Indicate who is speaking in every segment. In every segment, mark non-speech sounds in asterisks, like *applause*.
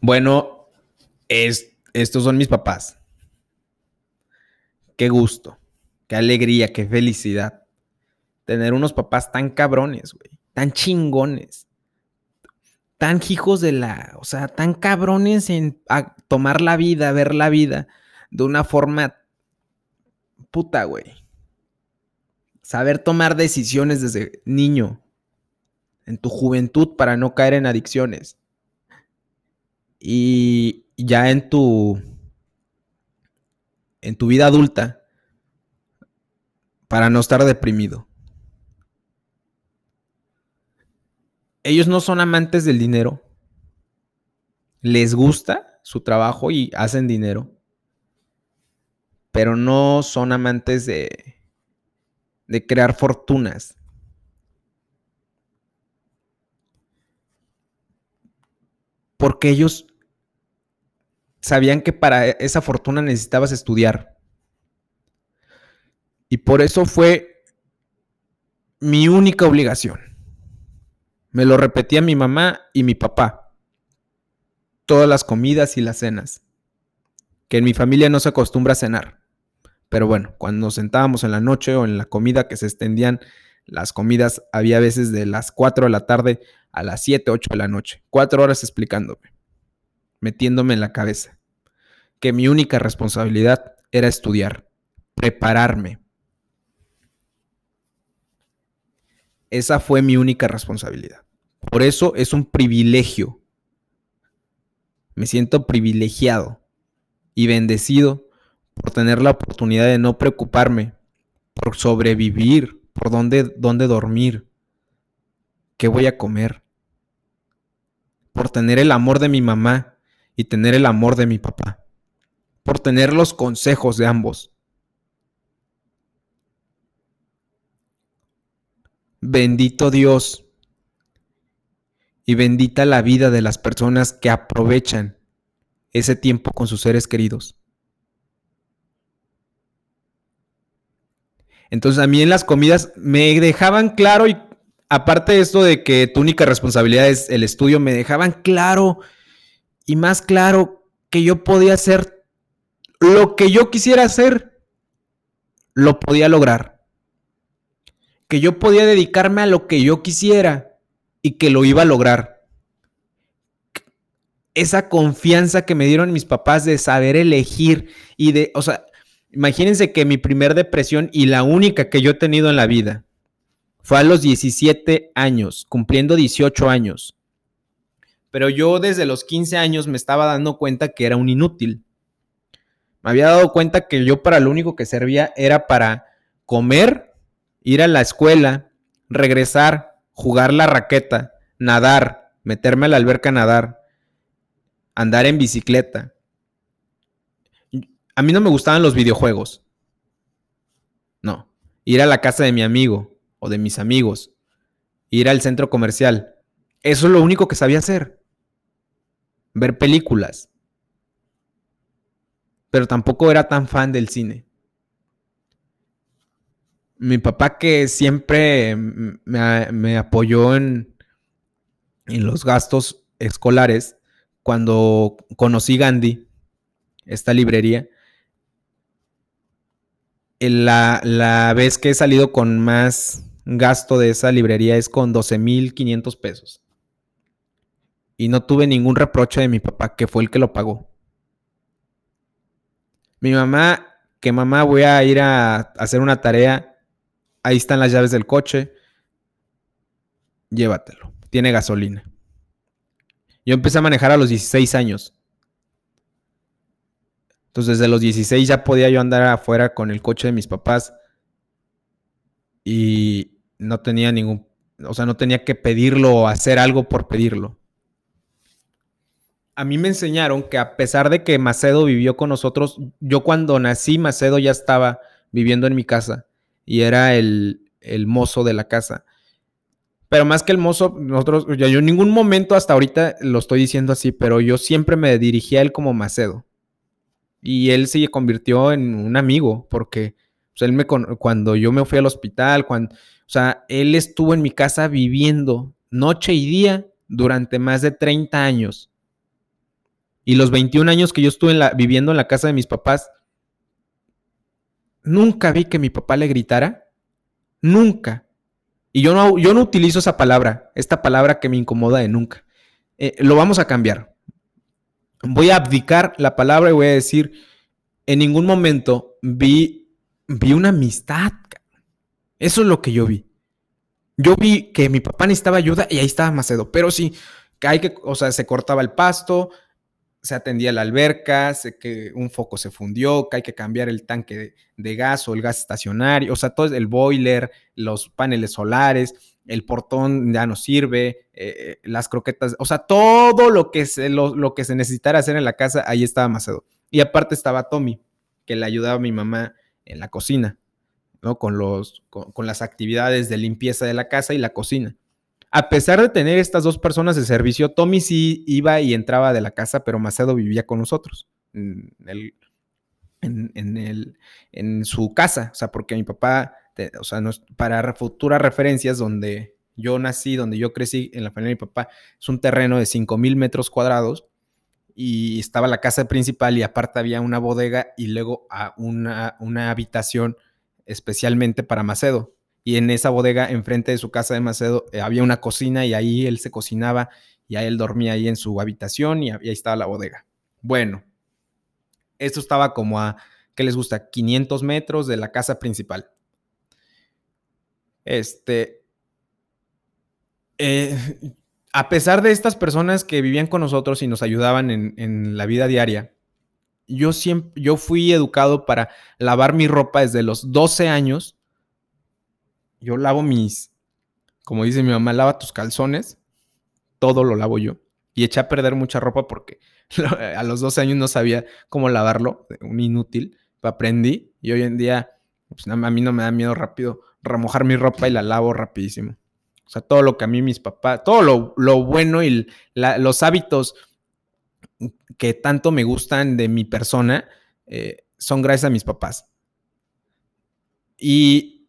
Speaker 1: Bueno, es, estos son mis papás. Qué gusto, qué alegría, qué felicidad. Tener unos papás tan cabrones, güey, tan chingones, tan hijos de la, o sea, tan cabrones en tomar la vida, ver la vida de una forma puta, güey. Saber tomar decisiones desde niño, en tu juventud, para no caer en adicciones. Y ya en tu, en tu vida adulta, para no estar deprimido. Ellos no son amantes del dinero. Les gusta su trabajo y hacen dinero pero no son amantes de, de crear fortunas. Porque ellos sabían que para esa fortuna necesitabas estudiar. Y por eso fue mi única obligación. Me lo repetía mi mamá y mi papá. Todas las comidas y las cenas. Que en mi familia no se acostumbra a cenar. Pero bueno, cuando nos sentábamos en la noche o en la comida que se extendían, las comidas había veces de las 4 de la tarde a las 7, 8 de la noche. Cuatro horas explicándome, metiéndome en la cabeza que mi única responsabilidad era estudiar, prepararme. Esa fue mi única responsabilidad. Por eso es un privilegio. Me siento privilegiado y bendecido por tener la oportunidad de no preocuparme, por sobrevivir, por dónde, dónde dormir, qué voy a comer, por tener el amor de mi mamá y tener el amor de mi papá, por tener los consejos de ambos. Bendito Dios y bendita la vida de las personas que aprovechan ese tiempo con sus seres queridos. Entonces a mí en las comidas me dejaban claro y aparte de esto de que tu única responsabilidad es el estudio, me dejaban claro y más claro que yo podía hacer lo que yo quisiera hacer, lo podía lograr. Que yo podía dedicarme a lo que yo quisiera y que lo iba a lograr. Esa confianza que me dieron mis papás de saber elegir y de, o sea, Imagínense que mi primer depresión y la única que yo he tenido en la vida fue a los 17 años, cumpliendo 18 años. Pero yo desde los 15 años me estaba dando cuenta que era un inútil. Me había dado cuenta que yo para lo único que servía era para comer, ir a la escuela, regresar, jugar la raqueta, nadar, meterme a la alberca a nadar, andar en bicicleta. A mí no me gustaban los videojuegos. No. Ir a la casa de mi amigo o de mis amigos. Ir al centro comercial. Eso es lo único que sabía hacer. Ver películas. Pero tampoco era tan fan del cine. Mi papá que siempre me, apoyó en, en los gastos escolares, cuando conocí Gandhi, esta librería, la, la vez que he salido con más gasto de esa librería es con 12.500 pesos. Y no tuve ningún reproche de mi papá, que fue el que lo pagó. Mi mamá, que mamá voy a ir a hacer una tarea, ahí están las llaves del coche, llévatelo, tiene gasolina. Yo empecé a manejar a los 16 años. Entonces desde los 16 ya podía yo andar afuera con el coche de mis papás y no tenía ningún, o sea, no tenía que pedirlo o hacer algo por pedirlo. A mí me enseñaron que a pesar de que Macedo vivió con nosotros, yo cuando nací Macedo ya estaba viviendo en mi casa y era el, el mozo de la casa. Pero más que el mozo, nosotros, yo en ningún momento hasta ahorita lo estoy diciendo así, pero yo siempre me dirigía a él como Macedo. Y él se convirtió en un amigo, porque pues, él me, cuando yo me fui al hospital, o sea, él estuvo en mi casa viviendo noche y día durante más de 30 años. Y los 21 años que yo estuve viviendo en la casa de mis papás, nunca vi que mi papá le gritara. Nunca. Y yo no, yo no utilizo esa palabra, esta palabra que me incomoda de nunca. Eh, lo vamos a cambiar. Voy a abdicar la palabra y voy a decir, en ningún momento vi, vi una amistad. Eso es lo que yo vi. Yo vi que mi papá necesitaba ayuda y ahí estaba Macedo, pero sí, que hay que, o sea, se cortaba el pasto, se atendía la alberca, sé que un foco se fundió, que hay que cambiar el tanque de, gas o el gas estacionario, o sea, todo el boiler, los paneles solares, el portón ya no sirve, eh, las croquetas, o sea, todo lo que, se, lo, que se necesitara hacer en la casa, ahí estaba Macedo. Y aparte estaba Tommy, que le ayudaba a mi mamá en la cocina, ¿no? Con, los, con las actividades de limpieza de la casa y la cocina. A pesar de tener estas dos personas de servicio, Tommy sí iba y entraba de la casa, pero Macedo vivía con nosotros en, su casa. O sea, porque mi papá, o sea, para futuras referencias, donde yo nací, donde yo crecí, en la familia de mi papá, es un terreno de 5 mil metros cuadrados y estaba la casa principal y aparte había una bodega y luego a una habitación especialmente para Macedo y en esa bodega, enfrente de su casa de Macedo, eh, había una cocina y ahí él se cocinaba y ahí él dormía ahí en su habitación y, ahí estaba la bodega. Bueno, esto estaba como a, ¿qué les gusta? 500 metros de la casa principal. Este, eh, a pesar de estas personas que vivían con nosotros y nos ayudaban en, en la vida diaria, yo siempre, yo fui educado para lavar mi ropa desde los 12 años yo lavo mis, como dice mi mamá, lava tus calzones, todo lo lavo yo. Y eché a perder mucha ropa porque *laughs* a los 12 años no sabía cómo lavarlo, un inútil, aprendí y hoy en día pues, a mí no me da miedo rápido remojar mi ropa y la lavo rapidísimo. O sea, todo lo que a mí mis papás, todo lo, bueno y los hábitos que tanto me gustan de mi persona eh, son gracias a mis papás. Y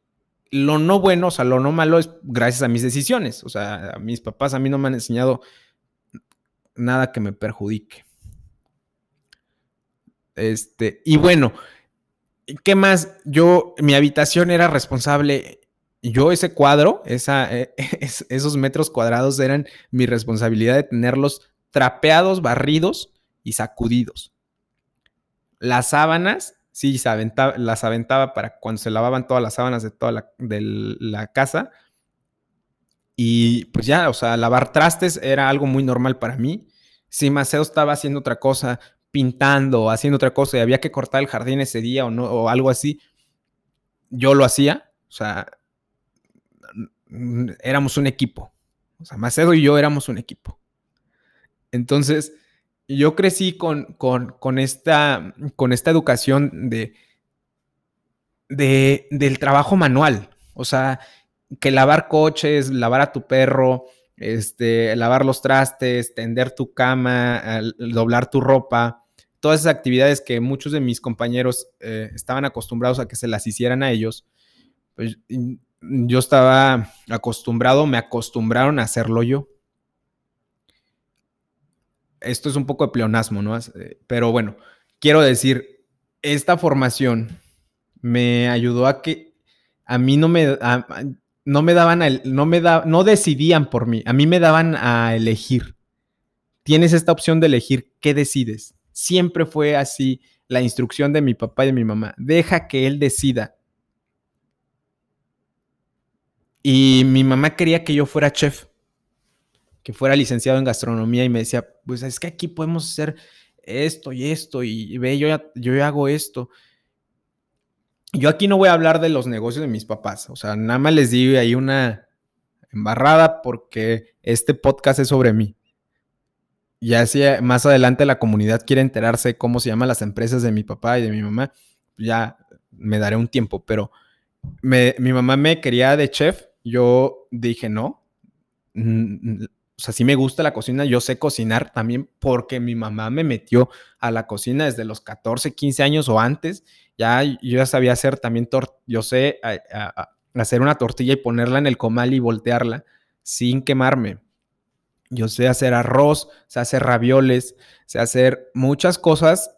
Speaker 1: lo no bueno, o sea, lo no malo es gracias a mis decisiones. O sea, a mis papás a mí no me han enseñado nada que me perjudique. Este, y bueno, ¿qué más? Yo, mi habitación era responsable. Yo ese cuadro, esa, eh, *laughs* esos metros cuadrados eran mi responsabilidad de tenerlos trapeados, barridos y sacudidos. Las sábanas sí, las aventaba para cuando se lavaban todas las sábanas de toda la casa. Y pues ya, o sea, lavar trastes era algo muy normal para mí. Si Maceo estaba haciendo otra cosa, pintando, haciendo otra cosa y había que cortar el jardín ese día o, no, o algo así, yo lo hacía. O sea, éramos un equipo. O sea, Macedo y yo éramos un equipo. Entonces, yo crecí con, esta, con esta educación de, de, del trabajo manual. O sea, que lavar coches, lavar a tu perro, este, lavar los trastes, tender tu cama, doblar tu ropa, todas esas actividades que muchos de mis compañeros eh, estaban acostumbrados a que se las hicieran a ellos, pues yo estaba acostumbrado, me acostumbraron a hacerlo yo esto es un poco de pleonasmo, ¿no? Eh, pero bueno, quiero decir, esta formación me ayudó a que a mí no me, no me daban, no me da, no decidían por mí, a mí me daban a elegir. Tienes esta opción de elegir qué decides. Siempre fue así la instrucción de mi papá y de mi mamá. Deja que él decida. Y mi mamá quería que yo fuera chef que fuera licenciado en gastronomía y me decía, pues es que aquí podemos hacer esto y esto y, ve, yo ya, yo hago esto. Yo aquí no voy a hablar de los negocios de mis papás, o sea, nada más les digo ahí una embarrada porque este podcast es sobre mí. Ya si más adelante la comunidad quiere enterarse cómo se llaman las empresas de mi papá y de mi mamá, ya me daré un tiempo, pero mi mamá me quería de chef, yo dije no, sea, sí me gusta la cocina, yo sé cocinar también porque mi mamá me metió a la cocina desde los 14, 15 años o antes. Ya yo ya sabía hacer también, yo sé hacer una tortilla y ponerla en el comal y voltearla sin quemarme. Yo sé hacer arroz, sé hacer ravioles, sé hacer muchas cosas.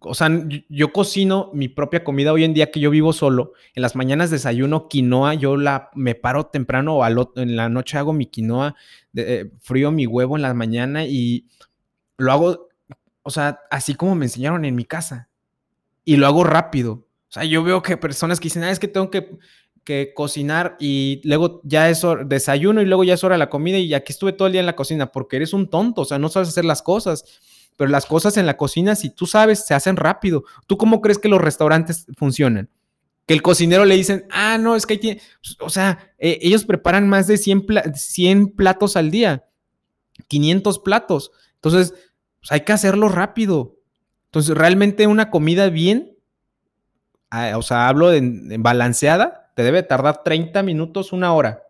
Speaker 1: O sea, yo cocino mi propia comida hoy en día que yo vivo solo. En las mañanas desayuno quinoa, yo la me paro temprano o en la noche hago mi quinoa, eh, frío mi huevo en la mañana y lo hago, o sea, así como me enseñaron en mi casa. Y lo hago rápido. O sea, yo veo que personas que dicen, ah, es que tengo que que cocinar y luego ya es desayuno y luego ya es hora de la comida y aquí estuve todo el día en la cocina porque eres un tonto, o sea, no sabes hacer las cosas. Pero las cosas en la cocina, si tú sabes, se hacen rápido. ¿Tú cómo crees que los restaurantes funcionan? Que el cocinero le dicen, ah, no, es que hay que, o sea, e, ellos preparan más de 100, 100, platos al día, 500 platos. Entonces, pues hay que hacerlo rápido. Entonces, realmente una comida bien, o sea, hablo de balanceada, te debe tardar 30 minutos, una hora.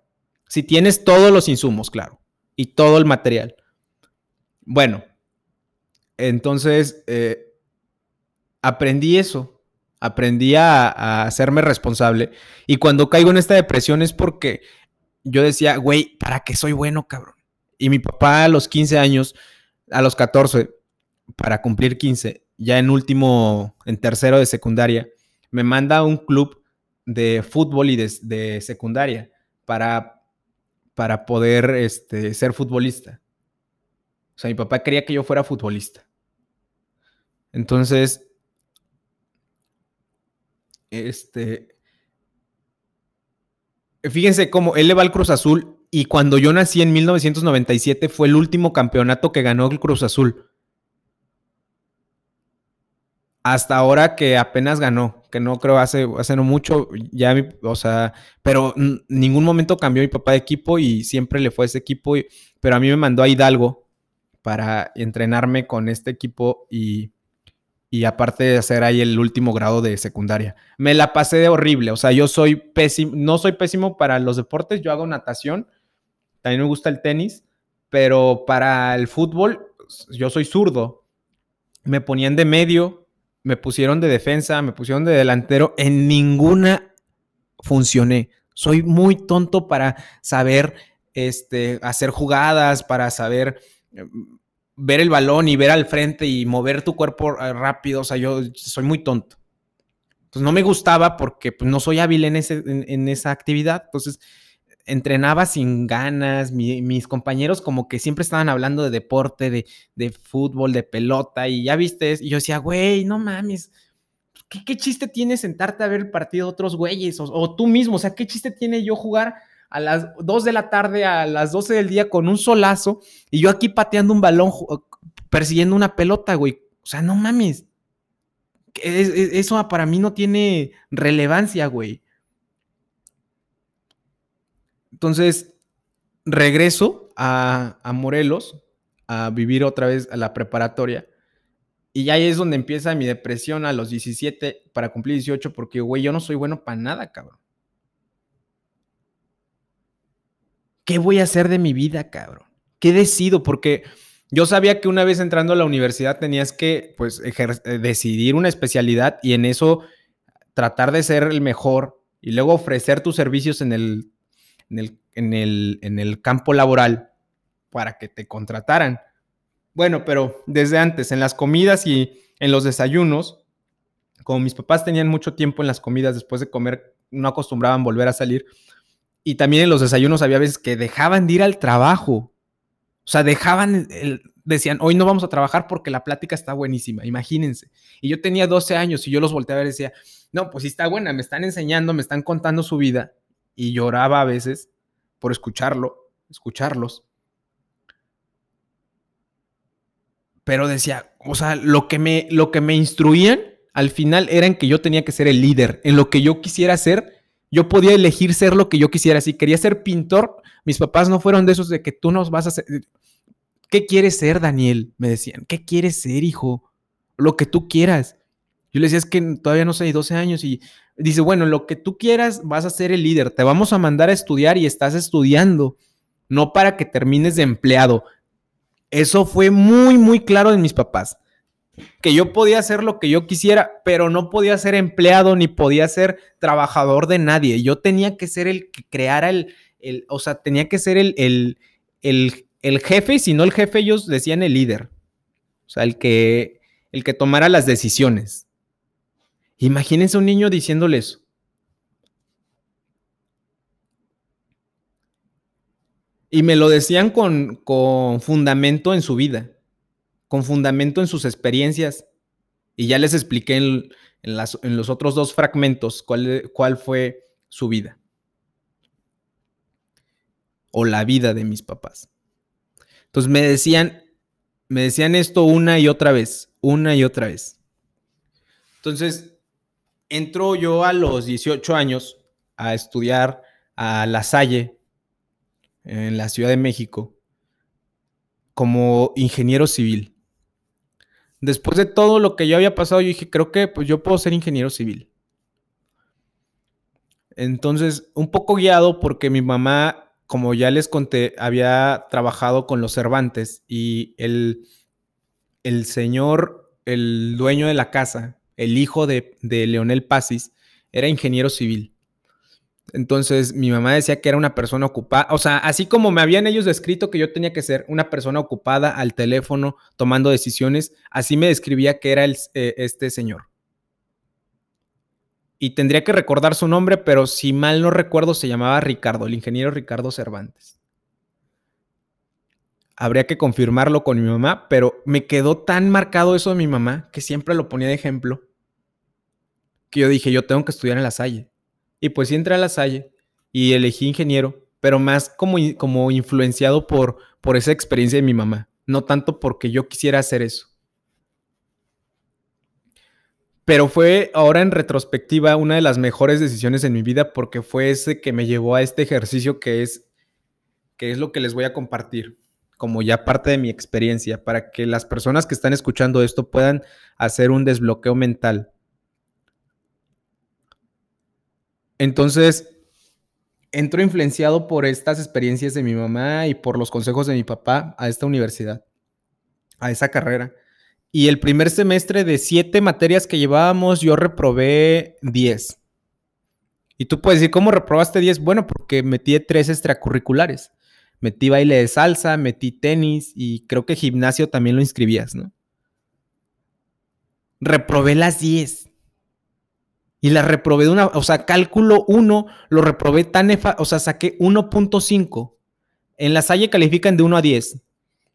Speaker 1: Si tienes todos los insumos, claro, y todo el material. Bueno, entonces eh, aprendí eso, aprendí a, hacerme responsable. Y cuando caigo en esta depresión es porque yo decía, güey, ¿para qué soy bueno, cabrón? Y mi papá a los 15 años, a los 14, para cumplir 15, ya en último, en tercero de secundaria, me manda a un club de fútbol y de, secundaria para, para poder este, ser futbolista. O sea, mi papá quería que yo fuera futbolista. Entonces, este, fíjense cómo él le va al Cruz Azul y cuando yo nací en 1997 fue el último campeonato que ganó el Cruz Azul. Hasta ahora que apenas ganó, que no creo hace, hace no mucho, ya, o sea, pero ningún momento cambió mi papá de equipo y siempre le fue ese equipo, pero a mí me mandó a Hidalgo para entrenarme con este equipo y, y aparte de hacer ahí el último grado de secundaria. Me la pasé de horrible, o sea, yo soy pésimo, no soy pésimo para los deportes, yo hago natación, también me gusta el tenis, pero para el fútbol yo soy zurdo. Me ponían de medio, me pusieron de defensa, me pusieron de delantero, en ninguna funcioné. Soy muy tonto para saber este, hacer jugadas, para saber eh, ver el balón y ver al frente y mover tu cuerpo eh, rápido. O sea, yo soy muy tonto. Pues no me gustaba porque pues, no soy hábil en, ese, en esa actividad. Entonces, entrenaba sin ganas, mis compañeros como que siempre estaban hablando de deporte, de, fútbol, de pelota, y ya viste, y yo decía, güey, no mames, ¿qué, chiste tiene sentarte a ver el partido de otros güeyes? O, tú mismo, o sea, ¿qué chiste tiene yo jugar a las 2 de la tarde, a las 12 del día con un solazo, y yo aquí pateando un balón, persiguiendo una pelota, güey? O sea, no mames. Eso para mí no tiene relevancia, güey. Entonces, regreso a, Morelos a vivir otra vez a la preparatoria. Y ahí es donde empieza mi depresión a los 17 para cumplir 18, porque, güey, yo no soy bueno para nada, cabrón. ¿Qué voy a hacer de mi vida, cabrón? ¿Qué decido? Porque yo sabía que una vez entrando a la universidad tenías que, pues, eh, decidir una especialidad y en eso tratar de ser el mejor y luego ofrecer tus servicios en el en el, campo laboral para que te contrataran. Bueno, pero desde antes, en las comidas y en los desayunos, como mis papás tenían mucho tiempo en las comidas después de comer, no acostumbraban volver a salir. Y también en los desayunos había veces que dejaban de ir al trabajo. O sea, dejaban, decían, hoy no vamos a trabajar porque la plática está buenísima, imagínense. Y yo tenía 12 años y yo los volteé a ver y decía, no, pues sí está buena, me están enseñando, me están contando su vida y lloraba a veces por escucharlo, escucharlos. Pero decía, o sea, lo que me, lo que me instruían al final era en que yo tenía que ser el líder, en lo que yo quisiera ser, yo podía elegir ser lo que yo quisiera. Si quería ser pintor, mis papás no fueron de esos de que tú nos vas a hacer. ¿Qué quieres ser, Daniel? Me decían, ¿qué quieres ser, hijo? Lo que tú quieras. Yo le decía, es que todavía no sé, 12 años y dice, bueno, lo que tú quieras, vas a ser el líder, te vamos a mandar a estudiar y estás estudiando, no para que termines de empleado. Eso fue muy, muy claro en mis papás, que yo podía hacer lo que yo quisiera, pero no podía ser empleado ni podía ser trabajador de nadie. Yo tenía que ser el que creara el, el o sea, tenía que ser el, el, el, el jefe, y si no el jefe, ellos decían el líder. O sea, el que, el que tomara las decisiones. Imagínense un niño diciéndole eso. Y me lo decían con, con fundamento en su vida, con fundamento en sus experiencias. Y ya les expliqué en, los otros dos fragmentos cuál, cuál fue su vida. O la vida de mis papás. Entonces me decían, me decían esto una y otra vez, una y otra vez. Entonces, entró yo a los 18 años a estudiar a La Salle, en la Ciudad de México, como ingeniero civil. Después de todo lo que yo había pasado, yo dije, creo que pues, yo puedo ser ingeniero civil. Entonces, un poco guiado porque mi mamá como ya les conté, había trabajado con los Cervantes y el, el señor, el dueño de la casa, el hijo de, de Leonel Pasis, era ingeniero civil. Entonces mi mamá decía que era una persona ocupada, o sea, así como me habían ellos descrito que yo tenía que ser una persona ocupada al teléfono tomando decisiones, así me describía que era eh, este señor y tendría que recordar su nombre, pero si mal no recuerdo se llamaba Ricardo, el ingeniero Ricardo Cervantes. Habría que confirmarlo con mi mamá, pero me quedó tan marcado eso de mi mamá, que siempre lo ponía de ejemplo, que yo dije, yo tengo que estudiar en la Salle. Y pues sí entré a la Salle y elegí ingeniero, pero más como, como influenciado por, por esa experiencia de mi mamá, no tanto porque yo quisiera hacer eso. Pero fue ahora en retrospectiva una de las mejores decisiones en mi vida porque fue ese que me llevó a este ejercicio que es, que es lo que les voy a compartir como ya parte de mi experiencia para que las personas que están escuchando esto puedan hacer un desbloqueo mental. Entonces, entro influenciado por estas experiencias de mi mamá y por los consejos de mi papá a esta universidad, a esa carrera. Y el primer semestre de siete materias que llevábamos, yo reprobé 10. Y tú puedes decir, ¿cómo reprobaste 10? Bueno, porque metí tres extracurriculares. Metí baile de salsa, metí tenis y creo que gimnasio también lo inscribías, ¿no? Reprobé las 10. Y las reprobé de una, o sea, cálculo 1, lo reprobé tan, o sea, saqué 1.5. En la Salle califican de 1 a 10.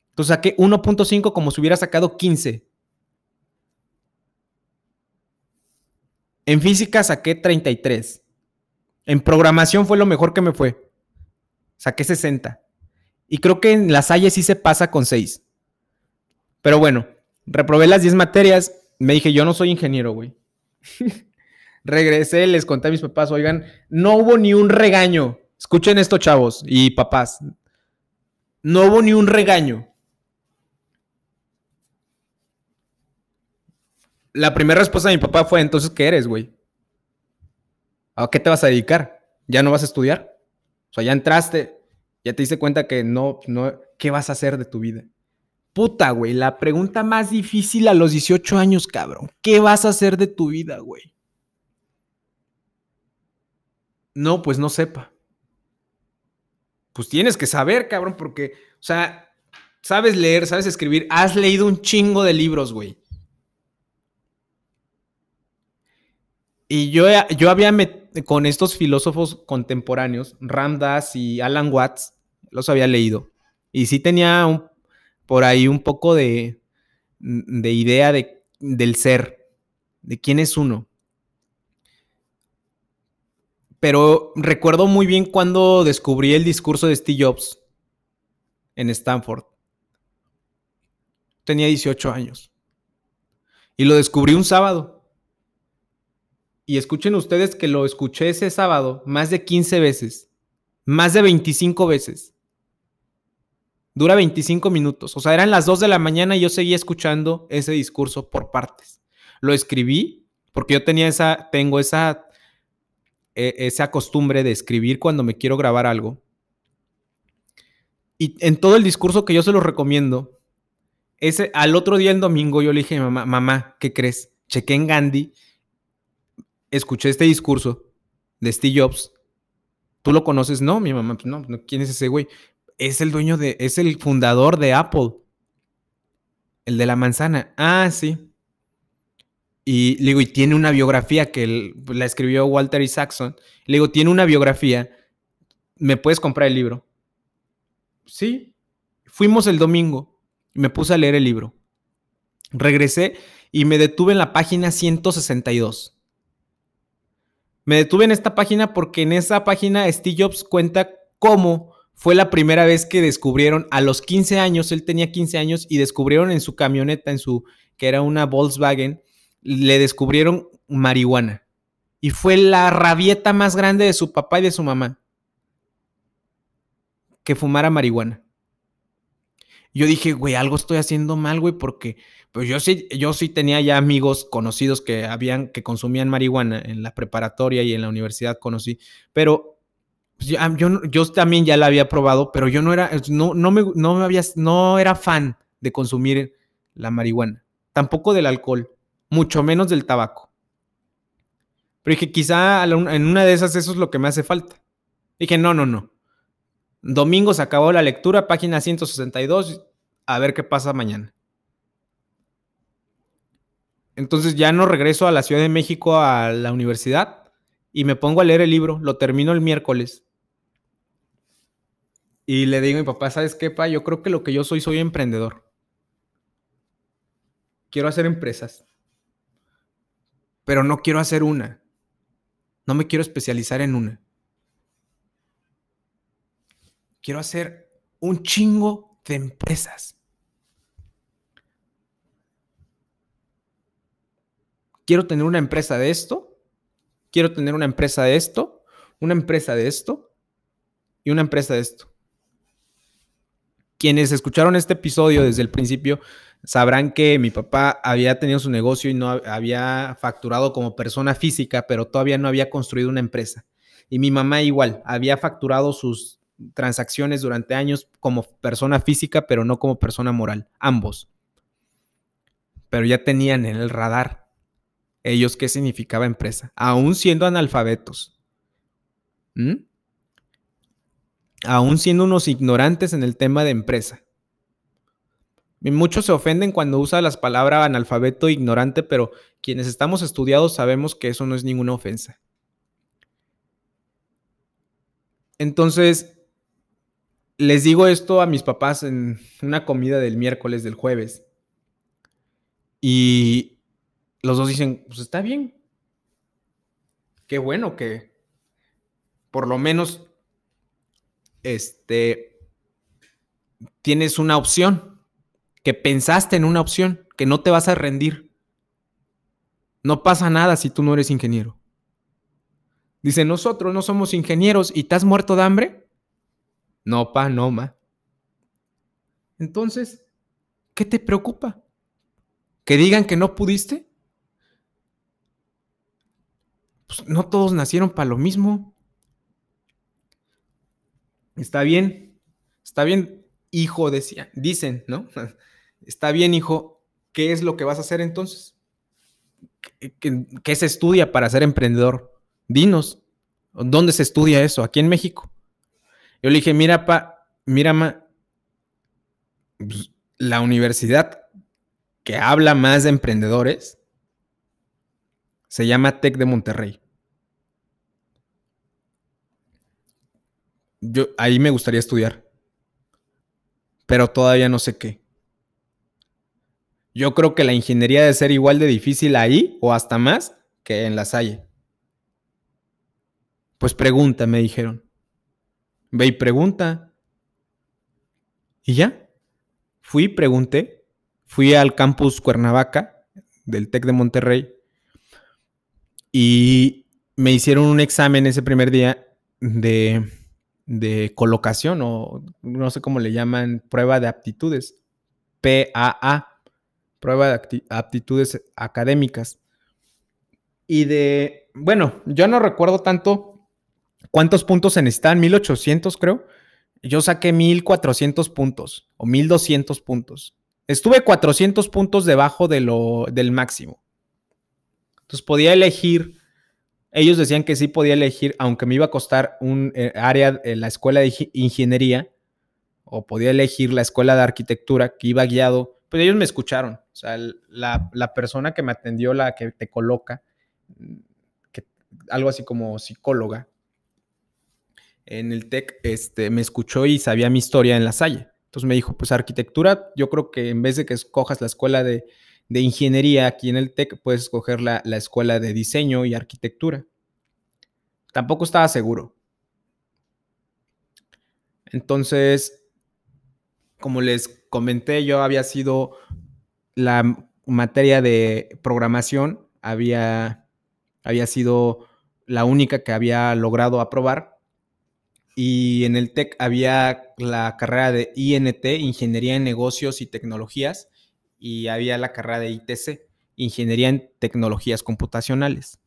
Speaker 1: Entonces saqué 1.5 como si hubiera sacado 15. En física saqué 33. En programación fue lo mejor que me fue. Saqué 60. Y creo que en la Salle sí se pasa con 6. Pero bueno, reprobé las 10 materias. Me dije, yo no soy ingeniero, güey. *laughs* Regresé, les conté a mis papás, oigan, no hubo ni un regaño. Escuchen esto, chavos y papás. No hubo ni un regaño. la primera respuesta de mi papá fue, entonces, ¿qué eres, güey? ¿A qué te vas a dedicar? ¿Ya no vas a estudiar? O sea, ya entraste, ya te diste cuenta que no, no, ¿qué vas a hacer de tu vida? Puta, güey, la pregunta más difícil a los 18 años, cabrón. ¿Qué vas a hacer de tu vida, güey? No, pues no sepa. Pues tienes que saber, cabrón, porque, o sea, sabes leer, sabes escribir, has leído un chingo de libros, güey. Y yo, yo había con estos filósofos contemporáneos, Ramdas y Alan Watts, los había leído. Y sí tenía por ahí un poco de, de idea de, del ser, de quién es uno. Pero recuerdo muy bien cuando descubrí el discurso de Steve Jobs en Stanford. Tenía 18 años. Y lo descubrí un sábado. Y escuchen ustedes que lo escuché ese sábado más de 15 veces, más de 25 veces. Dura 25 minutos. O sea, eran las 2 de la mañana y yo seguía escuchando ese discurso por partes. Lo escribí porque yo tenía esa, tengo esa, esa costumbre de escribir cuando me quiero grabar algo. Y en todo el discurso que yo se los recomiendo, ese, al otro día, el domingo, yo le dije a mi mamá, mamá, ¿qué crees? Chequé en Gandhi escuché este discurso de Steve Jobs. ¿Tú lo conoces? No, mi mamá, pues no, ¿quién es ese güey? es el dueño de, es el fundador de Apple. El de la manzana. Ah, sí. Y le digo, y tiene una biografía que la escribió Walter Isaacson. Le digo, tiene una biografía. ¿Me puedes comprar el libro? Sí. Fuimos el domingo. Y me puse a leer el libro. Regresé y me detuve en la página 162. Me detuve en esta página porque en esa página Steve Jobs cuenta cómo fue la primera vez que descubrieron a los 15 años, él tenía 15 años y descubrieron en su camioneta, en su, que era una Volkswagen, le descubrieron marihuana. Y fue la rabieta más grande de su papá y de su mamá. Que fumara marihuana. Yo dije, güey, algo estoy haciendo mal, güey, porque pues yo sí, yo sí tenía ya amigos conocidos que habían, que consumían marihuana en la preparatoria y en la universidad conocí, pero pues, yo, yo, también ya la había probado, pero yo no era, no, no me, no me había, no era fan de consumir la marihuana, tampoco del alcohol, mucho menos del tabaco. Pero dije, quizá en una de esas eso es lo que me hace falta. Dije, no, no, no. Domingo se acabó la lectura, página 162, a ver qué pasa mañana. Entonces ya no regreso a la Ciudad de México a la universidad y me pongo a leer el libro, lo termino el miércoles. Y le digo a mi papá, ¿sabes qué, pa? Yo creo que lo que yo soy, soy emprendedor. Quiero hacer empresas. Pero no quiero hacer una. No me quiero especializar en una. Quiero hacer un chingo de empresas. quiero tener una empresa de esto, quiero tener una empresa de esto, una empresa de esto y una empresa de esto. Quienes escucharon este episodio desde el principio sabrán que mi papá había tenido su negocio y no había facturado como persona física, pero todavía no había construido una empresa. Y mi mamá igual, había facturado sus transacciones durante años como persona física, pero no como persona moral, ambos. Pero ya tenían en el radar ellos qué significaba empresa, aún siendo analfabetos. ¿Mm? Aún siendo unos ignorantes en el tema de empresa. Muchos se ofenden cuando usa las palabras analfabeto ignorante, pero quienes estamos estudiados sabemos que eso no es ninguna ofensa. Entonces, les digo esto a mis papás en una comida del miércoles, del jueves. Y los dos dicen, pues está bien. Qué bueno que por lo menos este tienes una opción, que pensaste en una opción, que no te vas a rendir. No pasa nada si tú no eres ingeniero. Dice, nosotros no somos ingenieros y has muerto de hambre. No, pa, no, ma. Entonces, ¿qué te preocupa? ¿Que digan que no pudiste? pues no todos nacieron para lo mismo. Está bien, está bien, hijo, decía, dicen, ¿no? *laughs* Está bien, hijo, ¿qué es lo que vas a hacer entonces? ¿Qué, se estudia para ser emprendedor? Dinos, ¿dónde se estudia eso? Aquí en México. Yo le dije, mira, pa, mira, ma, pues, la universidad que habla más de emprendedores se llama TEC de Monterrey. Yo ahí me gustaría estudiar. Pero todavía no sé qué. Yo creo que la ingeniería debe ser igual de difícil ahí o hasta más que en la Salle. Pues pregunta, me dijeron. Ve y pregunta. Y ya. Fui, pregunté. Fui al campus Cuernavaca del TEC de Monterrey y me hicieron un examen ese primer día de, de colocación o no sé cómo le llaman, prueba de aptitudes, PAA, prueba de aptitudes académicas. Y de, bueno, yo no recuerdo tanto cuántos puntos se necesitan, 1800 creo. Yo saqué 1400 puntos o 1200 puntos. Estuve 400 puntos debajo de lo, del máximo. Entonces podía elegir, ellos decían que sí podía elegir, aunque me iba a costar un eh, área en la escuela de ingeniería, o podía elegir la escuela de arquitectura que iba guiado, pues ellos me escucharon. O sea, la, persona que me atendió, la que te coloca, que, algo así como psicóloga, en el TEC, este, me escuchó y sabía mi historia en la Salle. Entonces me dijo, pues arquitectura, yo creo que en vez de que escojas la escuela de, ingeniería aquí en el TEC, puedes escoger la, la, escuela de diseño y arquitectura. Tampoco estaba seguro. Entonces, como les comenté, yo había sido la materia de programación, había, había sido la única que había logrado aprobar y en el TEC había la carrera de INT, Ingeniería en Negocios y Tecnologías, y había la carrera de ITC, Ingeniería en Tecnologías Computacionales.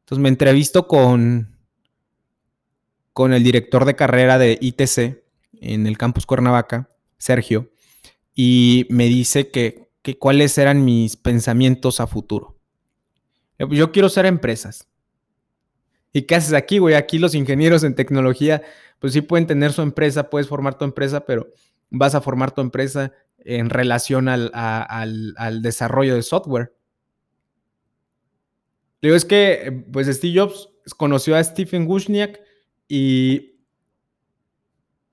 Speaker 1: Entonces me entrevisto con, con el director de carrera de ITC en el campus Cuernavaca, Sergio, y me dice que, que cuáles eran mis pensamientos a futuro. Yo quiero ser empresas. ¿Y qué haces aquí, güey? Aquí los ingenieros en tecnología, pues sí pueden tener su empresa, puedes formar tu empresa, pero vas a formar tu empresa en relación al, desarrollo de software. digo, es que, pues Steve Jobs conoció a Stephen Wozniak y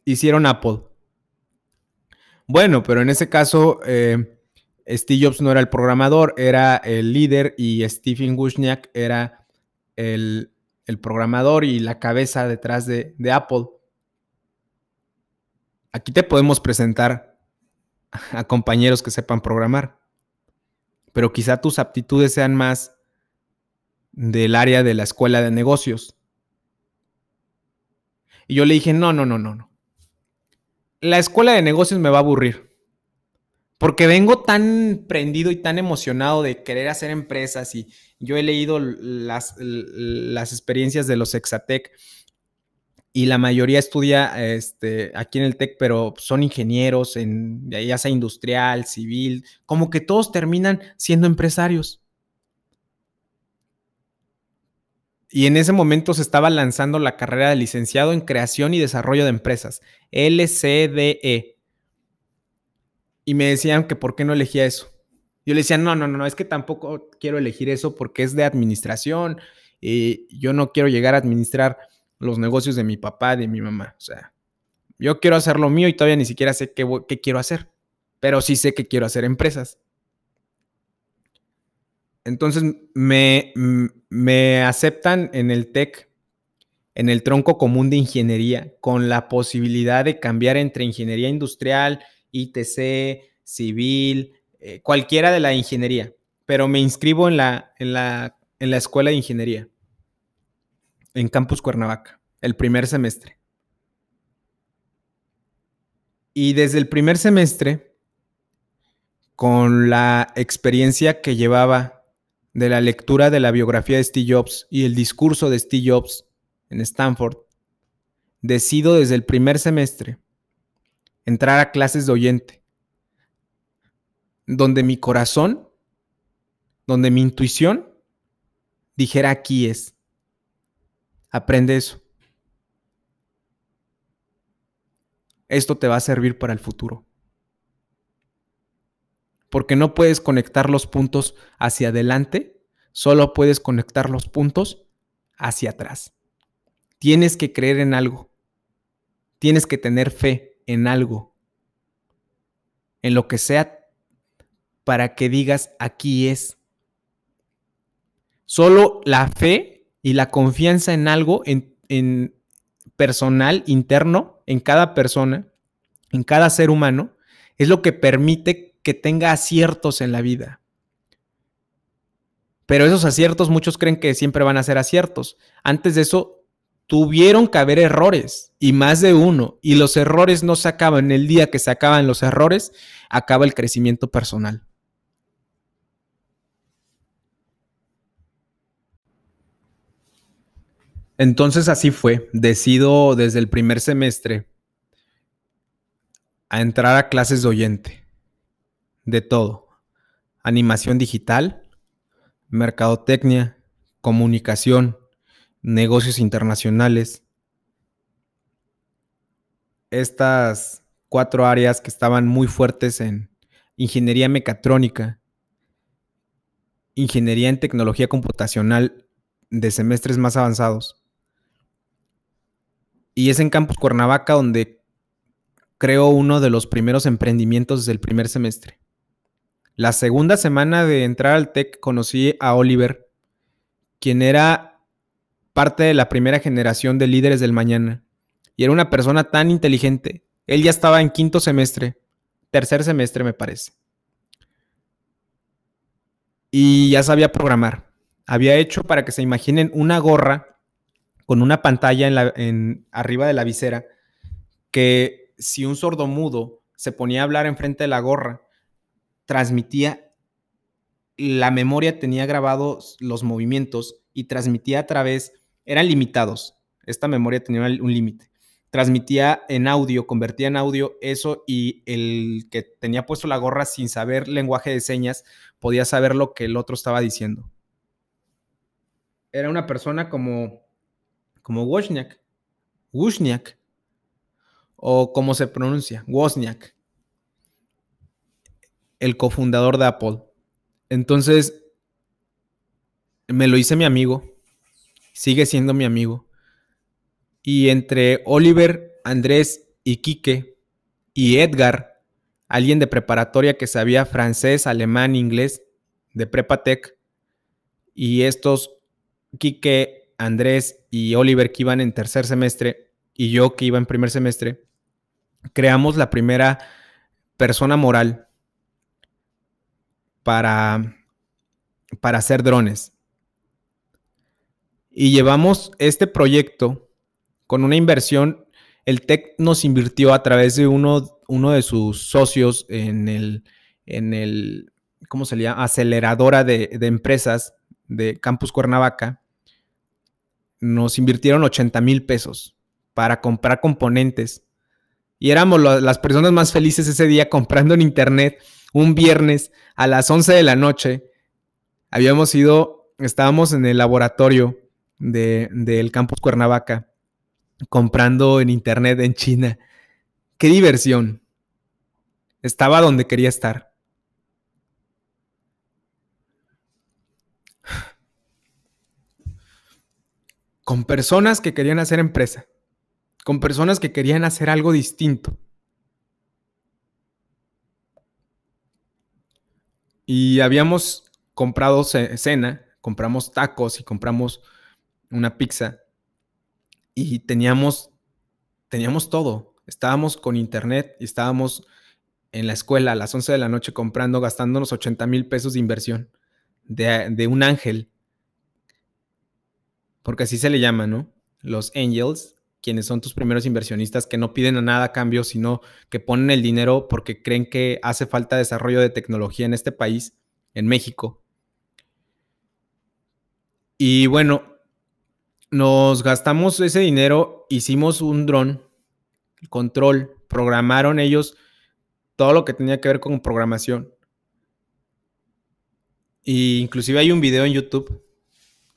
Speaker 1: hicieron Apple. Bueno, pero en ese caso, eh, Steve Jobs no era el programador, era el líder y Stephen Wozniak era el, el programador y la cabeza detrás de, Apple. Aquí te podemos presentar a compañeros que sepan programar, pero quizá tus aptitudes sean más del área de la escuela de negocios. Y yo le dije, no, no, no, no, no. La escuela de negocios me va a aburrir. Porque vengo tan prendido y tan emocionado de querer hacer empresas y yo he leído las, las experiencias de los Exatec y la mayoría estudia este, aquí en el TEC, pero son ingenieros, en, ya sea industrial, civil, como que todos terminan siendo empresarios. Y en ese momento se estaba lanzando la carrera de licenciado en creación y desarrollo de empresas, LCDE y me decían que por qué no elegía eso. Yo le decía, no, no, no, es que tampoco quiero elegir eso porque es de administración y yo no quiero llegar a administrar los negocios de mi papá, de mi mamá. O sea, yo quiero hacer lo mío y todavía ni siquiera sé qué, quiero hacer, pero sí sé que quiero hacer empresas. Entonces me, me aceptan en el TEC, en el tronco común de ingeniería, con la posibilidad de cambiar entre ingeniería industrial, ITC, civil, eh, cualquiera de la ingeniería, pero me inscribo en la, en, la, en la escuela de ingeniería, en Campus Cuernavaca, el primer semestre. Y desde el primer semestre, con la experiencia que llevaba de la lectura de la biografía de Steve Jobs y el discurso de Steve Jobs en Stanford, decido desde el primer semestre entrar a clases de oyente, donde mi corazón, donde mi intuición dijera aquí es. Aprende eso. Esto te va a servir para el futuro. Porque no puedes conectar los puntos hacia adelante, solo puedes conectar los puntos hacia atrás. Tienes que creer en algo. Tienes que tener fe en algo, en lo que sea, para que digas, aquí es. Solo la fe y la confianza en algo, en, en personal, interno, en cada persona, en cada ser humano, es lo que permite que tenga aciertos en la vida. Pero esos aciertos muchos creen que siempre van a ser aciertos. Antes de eso tuvieron que haber errores y más de uno. Y los errores no se acaban. El día que se acaban los errores, acaba el crecimiento personal. Entonces así fue. Decido desde el primer semestre a entrar a clases de oyente. De todo. Animación digital, mercadotecnia, comunicación, negocios internacionales, estas cuatro áreas que estaban muy fuertes en ingeniería mecatrónica, ingeniería en tecnología computacional de semestres más avanzados. Y es en Campus Cuernavaca donde creo uno de los primeros emprendimientos del primer semestre. La segunda semana de entrar al TEC conocí a Oliver, quien era parte de la primera generación de líderes del mañana. Y era una persona tan inteligente. Él ya estaba en quinto semestre, tercer semestre me parece. Y ya sabía programar. Había hecho, para que se imaginen, una gorra con una pantalla en arriba de la visera que si un sordo mudo se ponía a hablar enfrente de la gorra, transmitía, la memoria tenía grabados los movimientos y transmitía a través, eran limitados, esta memoria tenía un límite, transmitía en audio, convertía en audio eso y el que tenía puesto la gorra sin saber lenguaje de señas podía saber lo que el otro estaba diciendo. Era una persona como, como Wozniak, Wozniak, o como se pronuncia, Wozniak el cofundador de Apple. Entonces, me lo hice mi amigo, sigue siendo mi amigo. Y entre Oliver, Andrés y Quique y Edgar, alguien de preparatoria que sabía francés, alemán, inglés, de Prepatec, y estos Quique, Andrés y Oliver que iban en tercer semestre y yo que iba en primer semestre, creamos la primera persona moral para, para hacer drones. Y llevamos este proyecto con una inversión. El TEC nos invirtió a través de uno, uno de sus socios en el, en el, ¿cómo se llama? Aceleradora de, de empresas de Campus Cuernavaca. Nos invirtieron 80 mil pesos para comprar componentes. Y éramos las personas más felices ese día comprando en internet un viernes a las 11 de la noche. Habíamos ido, estábamos en el laboratorio del campus Cuernavaca comprando en internet en China. Qué diversión. Estaba donde quería estar. Con personas que querían hacer empresa. Con personas que querían hacer algo distinto. Y habíamos comprado cena, compramos tacos y compramos una pizza. Y teníamos, teníamos todo. Estábamos con internet y estábamos en la escuela a las 11 de la noche comprando, gastándonos 80 mil pesos de inversión de, de, un ángel. Porque así se le llama, ¿no? Los angels quienes son tus primeros inversionistas que no piden a nada cambio, sino que ponen el dinero porque creen que hace falta desarrollo de tecnología en este país, en México. Y bueno, nos gastamos ese dinero, hicimos un dron, control, programaron ellos todo lo que tenía que ver con programación. Y inclusive hay un video en YouTube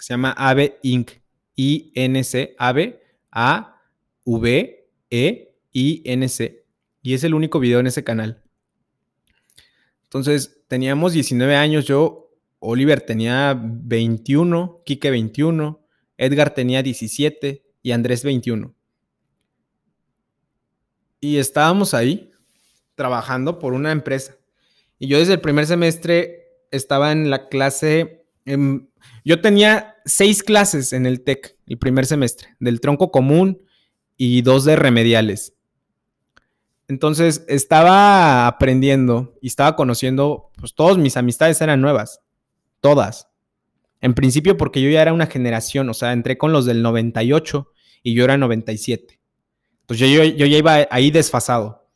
Speaker 1: se llama Ave Inc. INC, Ave a V E I N C y es el único video en ese canal. Entonces, teníamos 19 años, yo Oliver tenía 21, Kike 21, Edgar tenía 17 y Andrés 21. Y estábamos ahí trabajando por una empresa. Y yo desde el primer semestre estaba en la clase, yo tenía seis clases en el TEC el primer semestre, del tronco común y dos de remediales. Entonces estaba aprendiendo y estaba conociendo, pues todas mis amistades eran nuevas, todas. En principio porque yo ya era una generación, o sea, entré con los del 98 y yo era 97. Entonces yo, yo ya iba ahí desfasado.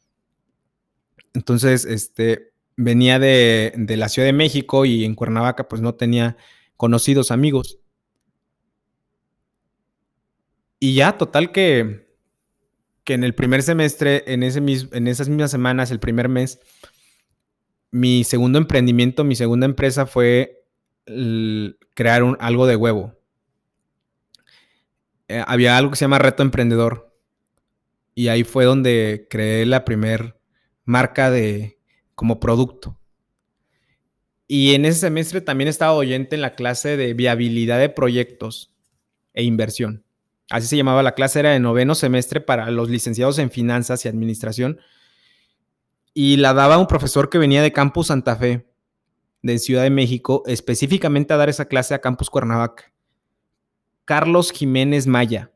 Speaker 1: Entonces, este, venía de, de la Ciudad de México y en Cuernavaca pues no tenía conocidos amigos. Y ya, total que, que en el primer semestre, en, ese en esas mismas semanas, el primer mes, mi segundo emprendimiento, mi segunda empresa fue crear un, algo de huevo. Eh, había algo que se llama reto emprendedor. y ahí fue donde creé la primer marca de como producto. Y en ese semestre también estaba oyente en la clase de viabilidad de proyectos e inversión. Así se llamaba la clase, era de noveno semestre para los licenciados en finanzas y administración. Y la daba un profesor que venía de Campus Santa Fe, de Ciudad de México, específicamente a dar esa clase a Campus Cuernavaca. Carlos Jiménez Maya.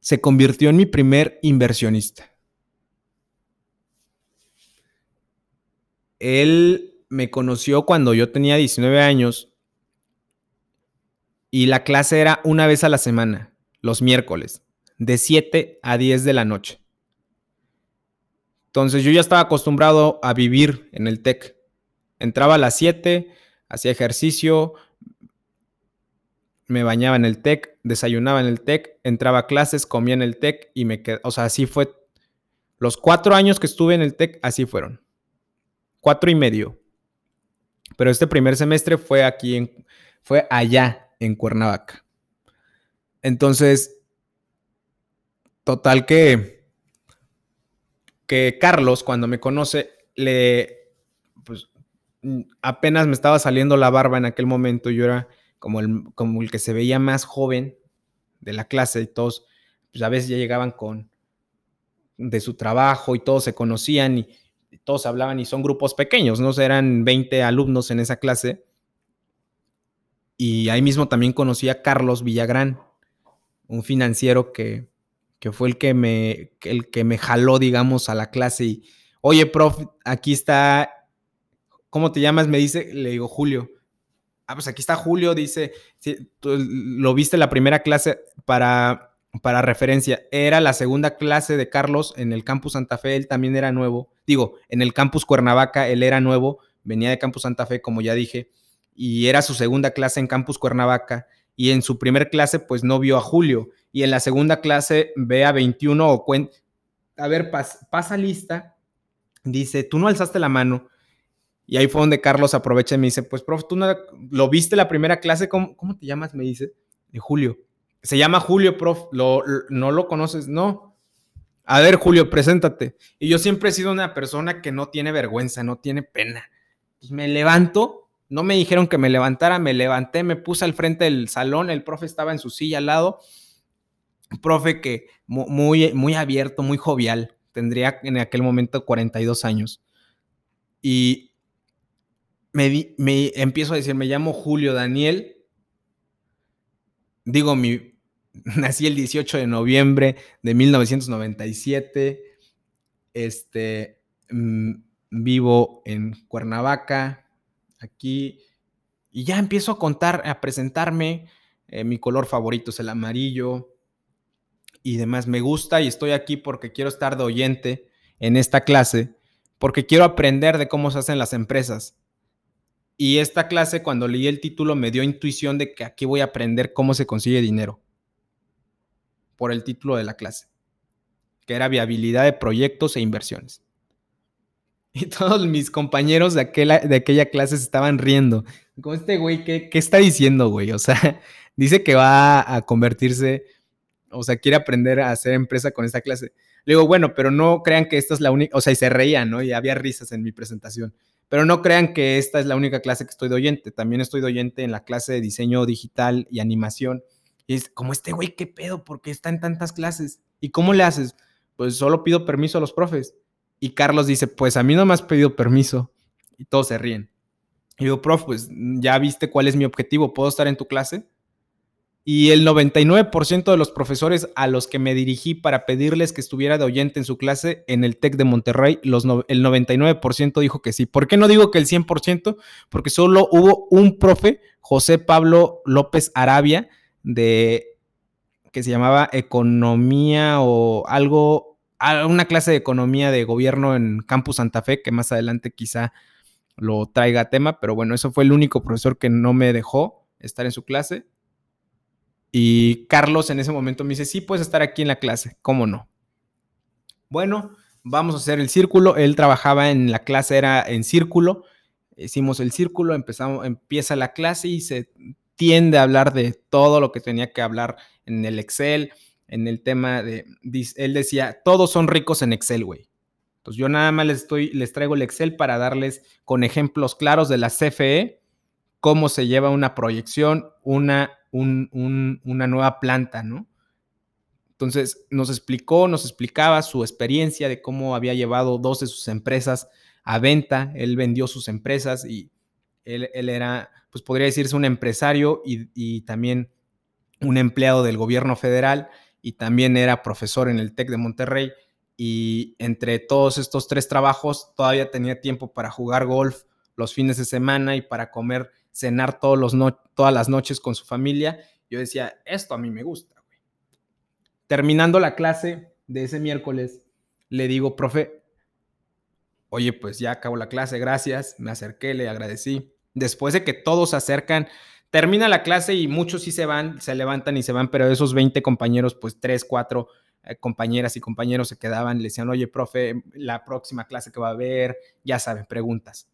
Speaker 1: Se convirtió en mi primer inversionista. Él me conoció cuando yo tenía 19 años y la clase era una vez a la semana, los miércoles, de 7 a 10 de la noche. Entonces yo ya estaba acostumbrado a vivir en el TEC. Entraba a las 7, hacía ejercicio, me bañaba en el TEC, desayunaba en el TEC, entraba a clases, comía en el TEC y me quedé, o sea, así fue. Los cuatro años que estuve en el TEC, así fueron. Cuatro y medio. Pero este primer semestre fue aquí, fue allá, en Cuernavaca. Entonces, total que, que Carlos, cuando me conoce, le, pues, apenas me estaba saliendo la barba en aquel momento, yo era como el, como el que se veía más joven de la clase y todos, pues a veces ya llegaban con de su trabajo y todos se conocían y, todos hablaban y son grupos pequeños, ¿no? eran 20 alumnos en esa clase. Y ahí mismo también conocí a Carlos Villagrán, un financiero que, que fue el que, me, el que me jaló, digamos, a la clase y, oye, prof, aquí está, ¿cómo te llamas? Me dice, le digo, Julio. Ah, pues aquí está Julio, dice, lo viste la primera clase para para referencia, era la segunda clase de Carlos en el campus Santa Fe, él también era nuevo. Digo, en el campus Cuernavaca, él era nuevo, venía de campus Santa Fe, como ya dije, y era su segunda clase en campus Cuernavaca. Y en su primer clase, pues no vio a Julio. Y en la segunda clase ve a 21 o cuenta. A ver, pasa lista. Dice, tú no alzaste la mano. Y ahí fue donde Carlos aprovecha y me dice, pues, prof, tú no, lo viste la primera clase, ¿cómo, cómo te llamas? Me dice, de Julio. Se llama Julio, prof. ¿No lo conoces? No. A ver, Julio, preséntate. Y yo siempre he sido una persona que no tiene vergüenza, no tiene pena. Pues me levanto, no me dijeron que me levantara, me levanté, me puse al frente del salón, el profe estaba en su silla al lado. Un profe que muy, muy abierto, muy jovial, tendría en aquel momento 42 años. Y me, me empiezo a decir, me llamo Julio Daniel. Digo *laughs* nací el 18 de noviembre de 1997. Este, mm, vivo en Cuernavaca, aquí, y ya empiezo a contar, a presentarme. Eh, mi color favorito es el amarillo y demás. Me gusta y estoy aquí porque quiero estar de oyente en esta clase, porque quiero aprender de cómo se hacen las empresas. Y esta clase, cuando leí el título, me dio intuición de que aquí voy a aprender cómo se consigue dinero por el título de la clase, que era viabilidad de proyectos e inversiones. *laughs* Y todos mis compañeros de aquella, de aquella clase se estaban riendo. Como este güey, ¿qué, ¿qué está diciendo, güey? O sea, *laughs* dice que va a convertirse, o sea, quiere aprender a hacer empresa con esta clase. Le digo, bueno, pero no crean que esta es la única, o sea, y se reían, ¿no? Y había risas en mi presentación. Pero no crean que esta es la única clase que estoy de oyente. También estoy de oyente en la clase de diseño digital y animación y es como este güey, ¿qué pedo? ¿Por qué está en tantas clases? ¿Y cómo le haces? Pues solo pido permiso a los profes. Y Carlos dice, pues a mí no me has pedido permiso. Y todos se ríen. Y digo, prof, pues ya viste cuál es mi objetivo, ¿puedo estar en tu clase? Y el 99% de los profesores a los que me dirigí para pedirles que estuviera de oyente en su clase en el TEC de Monterrey, los el 99% dijo que sí. ¿Por qué no digo que el 100%? Porque solo hubo un profe, José Pablo López Arabia, de que se llamaba economía o algo, una clase de economía de gobierno en Campus Santa Fe, que más adelante quizá lo traiga a tema, pero bueno, eso fue el único profesor que no me dejó estar en su clase. Y Carlos en ese momento me dice, sí, puedes estar aquí en la clase, ¿cómo no? Bueno, vamos a hacer el círculo. Él trabajaba en la clase, era en círculo. Hicimos el círculo, empezamos, empieza la clase y se tiende a hablar de todo lo que tenía que hablar en el Excel, en el tema de, él decía, todos son ricos en Excel, güey. Entonces yo nada más les, estoy, les traigo el Excel para darles con ejemplos claros de la CFE cómo se lleva una proyección, una, una nueva planta, ¿no? Entonces nos explicó, nos explicaba su experiencia de cómo había llevado dos de sus empresas a venta. Él vendió sus empresas y él, era, pues podría decirse un empresario y, y, también un empleado del gobierno federal y también era profesor en el TEC de Monterrey. Y entre todos estos tres trabajos todavía tenía tiempo para jugar golf los fines de semana y para comer, cenar no, todas las noches con su familia. Yo decía, esto a mí me gusta Terminando la clase de ese miércoles, le digo, profe, oye, pues ya acabó la clase, gracias. Me acerqué, le agradecí. Después de que todos se acercan, termina la clase y muchos sí se van, se levantan y se van, pero esos 20 compañeros, pues 3, 4 eh, compañeras y compañeros se quedaban, le decían, oye, profe, la próxima clase que va a haber, ya saben, preguntas.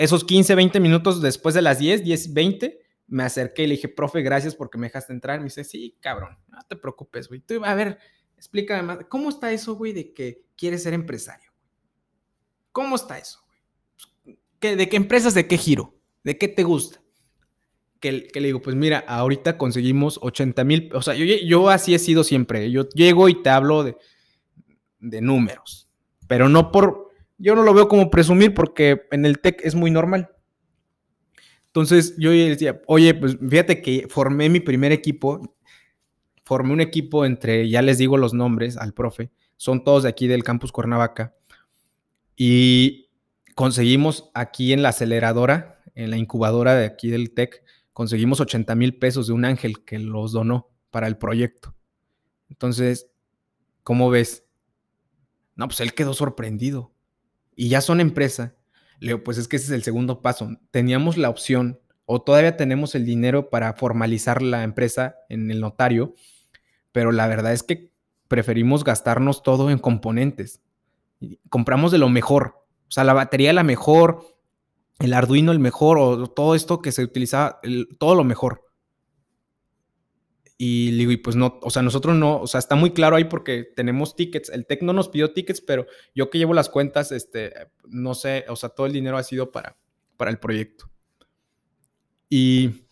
Speaker 1: Esos 15, 20 minutos después de las 10, 10, 20, me acerqué y le dije, profe, gracias porque me dejaste entrar. Me dice, sí, cabrón, no te preocupes, güey. Tú, a ver, explícame más. ¿Cómo está eso, güey, de que quieres ser empresario? ¿Cómo está eso, güey? Pues, ¿De qué empresas, de qué giro? ¿De qué te gusta? Que, le digo, pues mira, ahorita conseguimos 80 mil, o sea, yo, yo así he sido siempre. Yo llego y te hablo de, de números, pero no por, yo no lo veo como presumir porque en el TEC es muy normal entonces yo decía, oye, pues fíjate que formé mi primer equipo, formé un equipo entre, ya les digo los nombres al profe, son todos de aquí del campus Cuernavaca, y conseguimos aquí en la aceleradora, en la incubadora de aquí del TEC, conseguimos 80 mil pesos de un ángel que los donó para el proyecto. Entonces, ¿cómo ves? No, pues él quedó sorprendido. Y ya son empresa Leo, pues es que ese es el segundo paso. Teníamos la opción o todavía tenemos el dinero para formalizar la empresa en el notario, pero la verdad es que preferimos gastarnos todo en componentes. Compramos de lo mejor, o sea, la batería la mejor, el Arduino el mejor, o todo esto que se utilizaba, todo lo mejor. Y digo, y pues no, o sea, nosotros no, o sea, está muy claro ahí porque tenemos tickets. El TEC no nos pidió tickets, pero yo que llevo las cuentas, este, no sé, o sea, todo el dinero ha sido para, para el proyecto. Y,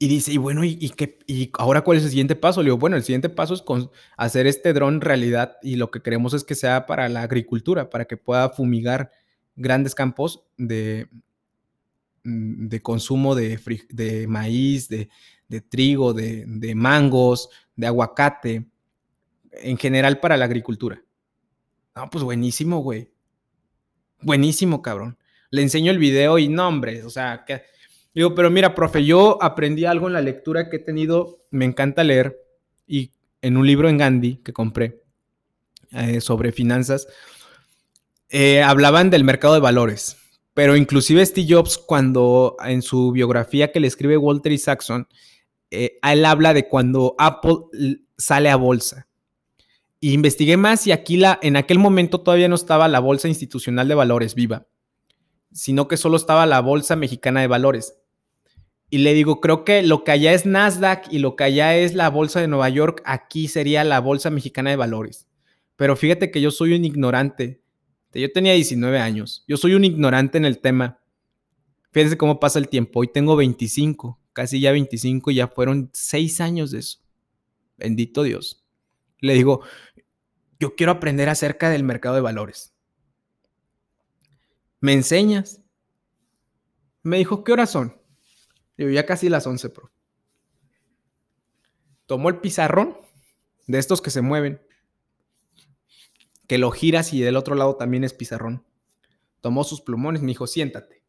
Speaker 1: y dice, y bueno, ¿y, qué, ¿y ahora cuál es el siguiente paso? Le digo, bueno, el siguiente paso es con hacer este dron realidad y lo que queremos es que sea para la agricultura, para que pueda fumigar grandes campos de, de consumo de, de maíz, de, de trigo, de, mangos, de aguacate, en general para la agricultura. No, pues buenísimo, güey. Buenísimo, cabrón. Le enseño el video y no, hombre, o sea, que... digo, pero mira, profe, yo aprendí algo en la lectura que he tenido, me encanta leer, y en un libro en Gandhi que compré eh, sobre finanzas, eh, hablaban del mercado de valores. Pero inclusive Steve Jobs, cuando en su biografía que le escribe Walter Isaacson, eh, él habla de cuando Apple sale a bolsa. Y investigué más y aquí la, en aquel momento todavía no estaba la Bolsa Institucional de Valores viva, sino que solo estaba la Bolsa Mexicana de Valores. Y le digo, creo que lo que allá es Nasdaq y lo que allá es la Bolsa de Nueva York, aquí sería la Bolsa Mexicana de Valores. Pero fíjate que yo soy un ignorante. Yo tenía 19 años. Yo soy un ignorante en el tema. Fíjense cómo pasa el tiempo. Hoy tengo 25 casi ya 25, ya fueron seis años de eso. Bendito Dios. Le digo, yo quiero aprender acerca del mercado de valores. ¿Me enseñas? Me dijo, ¿qué horas son? Digo, ya casi las 11, pro. Tomó el pizarrón de estos que se mueven, que lo giras y del otro lado también es pizarrón. Tomó sus plumones, me dijo, siéntate.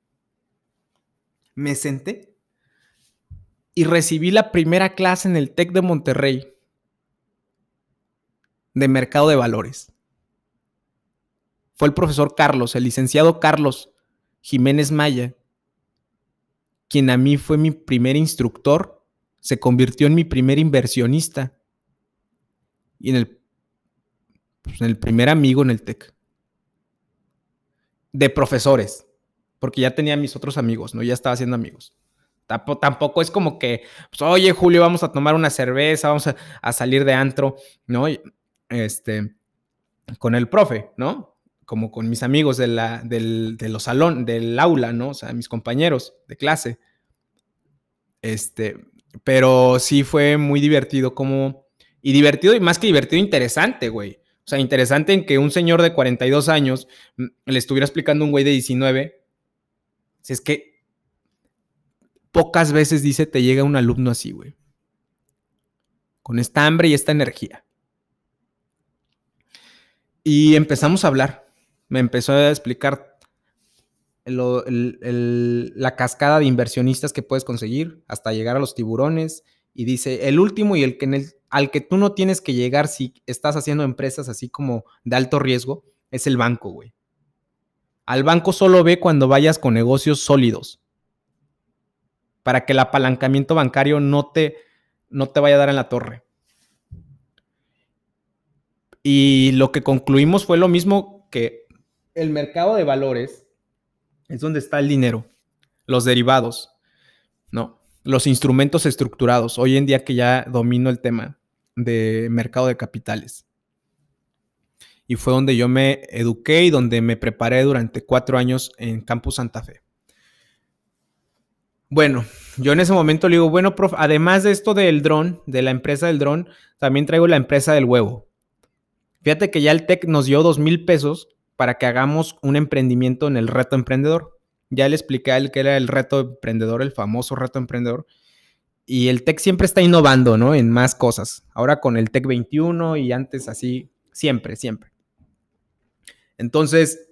Speaker 1: Me senté y recibí la primera clase en el TEC de Monterrey de mercado de valores. Fue el profesor Carlos, el licenciado Carlos Jiménez Maya, quien a mí fue mi primer instructor, se convirtió en mi primer inversionista y en el, pues, primer amigo en el TEC. De profesores, porque ya tenía mis otros amigos, ¿no? Ya estaba haciendo amigos Tampoco es como que, pues, oye, Julio, vamos a tomar una cerveza, vamos a, salir de antro, ¿no? Este, con el profe, ¿no? Como con mis amigos de, la, del, salón, del aula, ¿no? O sea, mis compañeros de clase. Este, pero sí fue muy divertido como, y divertido y más que divertido, interesante, güey. O sea, interesante en que un señor de 42 años mm, le estuviera explicando a un güey de 19. Si es que pocas veces dice te llega un alumno así, güey. Con esta hambre y esta energía. Y empezamos a hablar. Me empezó a explicar la cascada de inversionistas que puedes conseguir hasta llegar a los tiburones. Y dice, el último y el que al que tú no tienes que llegar si estás haciendo empresas así como de alto riesgo, es el banco, güey. Al banco solo ve cuando vayas con negocios sólidos. Para que el apalancamiento bancario no te, no te vaya a dar en la torre. Y lo que concluimos fue lo mismo que el mercado de valores es donde está el dinero, los derivados, ¿no? Los instrumentos estructurados. Hoy en día que ya domino el tema de mercado de capitales. Y fue donde yo me eduqué y donde me preparé durante cuatro años en Campus Santa Fe. Bueno, yo en ese momento le digo, bueno, prof, además de esto del dron, de la empresa del dron, también traigo la empresa del huevo. Fíjate que ya el TEC nos dio dos mil pesos para que hagamos un emprendimiento en el reto emprendedor. Ya le expliqué a él que era el reto emprendedor, el famoso reto emprendedor. Y el TEC siempre está innovando, ¿no? En más cosas. Ahora con el TEC 21 y antes así, siempre, siempre. Entonces,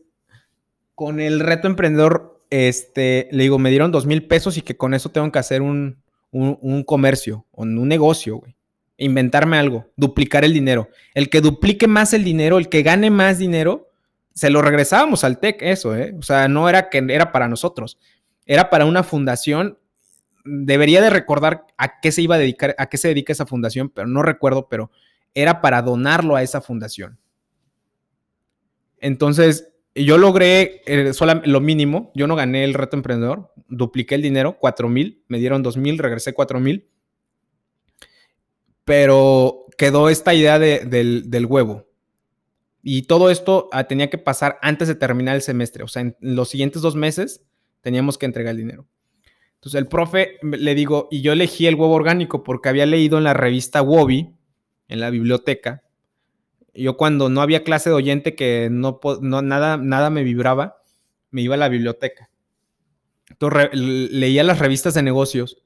Speaker 1: con el reto emprendedor, este, le digo, me dieron dos mil pesos y que con eso tengo que hacer un, un, un comercio, un negocio, güey inventarme algo, duplicar el dinero. El que duplique más el dinero, el que gane más dinero, se lo regresábamos al TEC, eso, ¿eh? O sea, no era que era para nosotros, era para una fundación. Debería de recordar a qué se iba a dedicar, a qué se dedica esa fundación, pero no recuerdo, pero era para donarlo a esa fundación. Entonces, yo logré eh, lo mínimo, yo no gané el reto emprendedor, dupliqué el dinero, cuatro mil, me dieron dos mil, regresé cuatro mil pero quedó esta idea del, huevo. Y todo esto ah, tenía que pasar antes de terminar el semestre. O sea, en los siguientes dos meses teníamos que entregar el dinero. Entonces el profe le digo, y yo elegí el huevo orgánico porque había leído en la revista Wobby, en la biblioteca. Yo cuando no había clase de oyente que no, no nada, nada me vibraba, me iba a la biblioteca. Entonces leía las revistas de negocios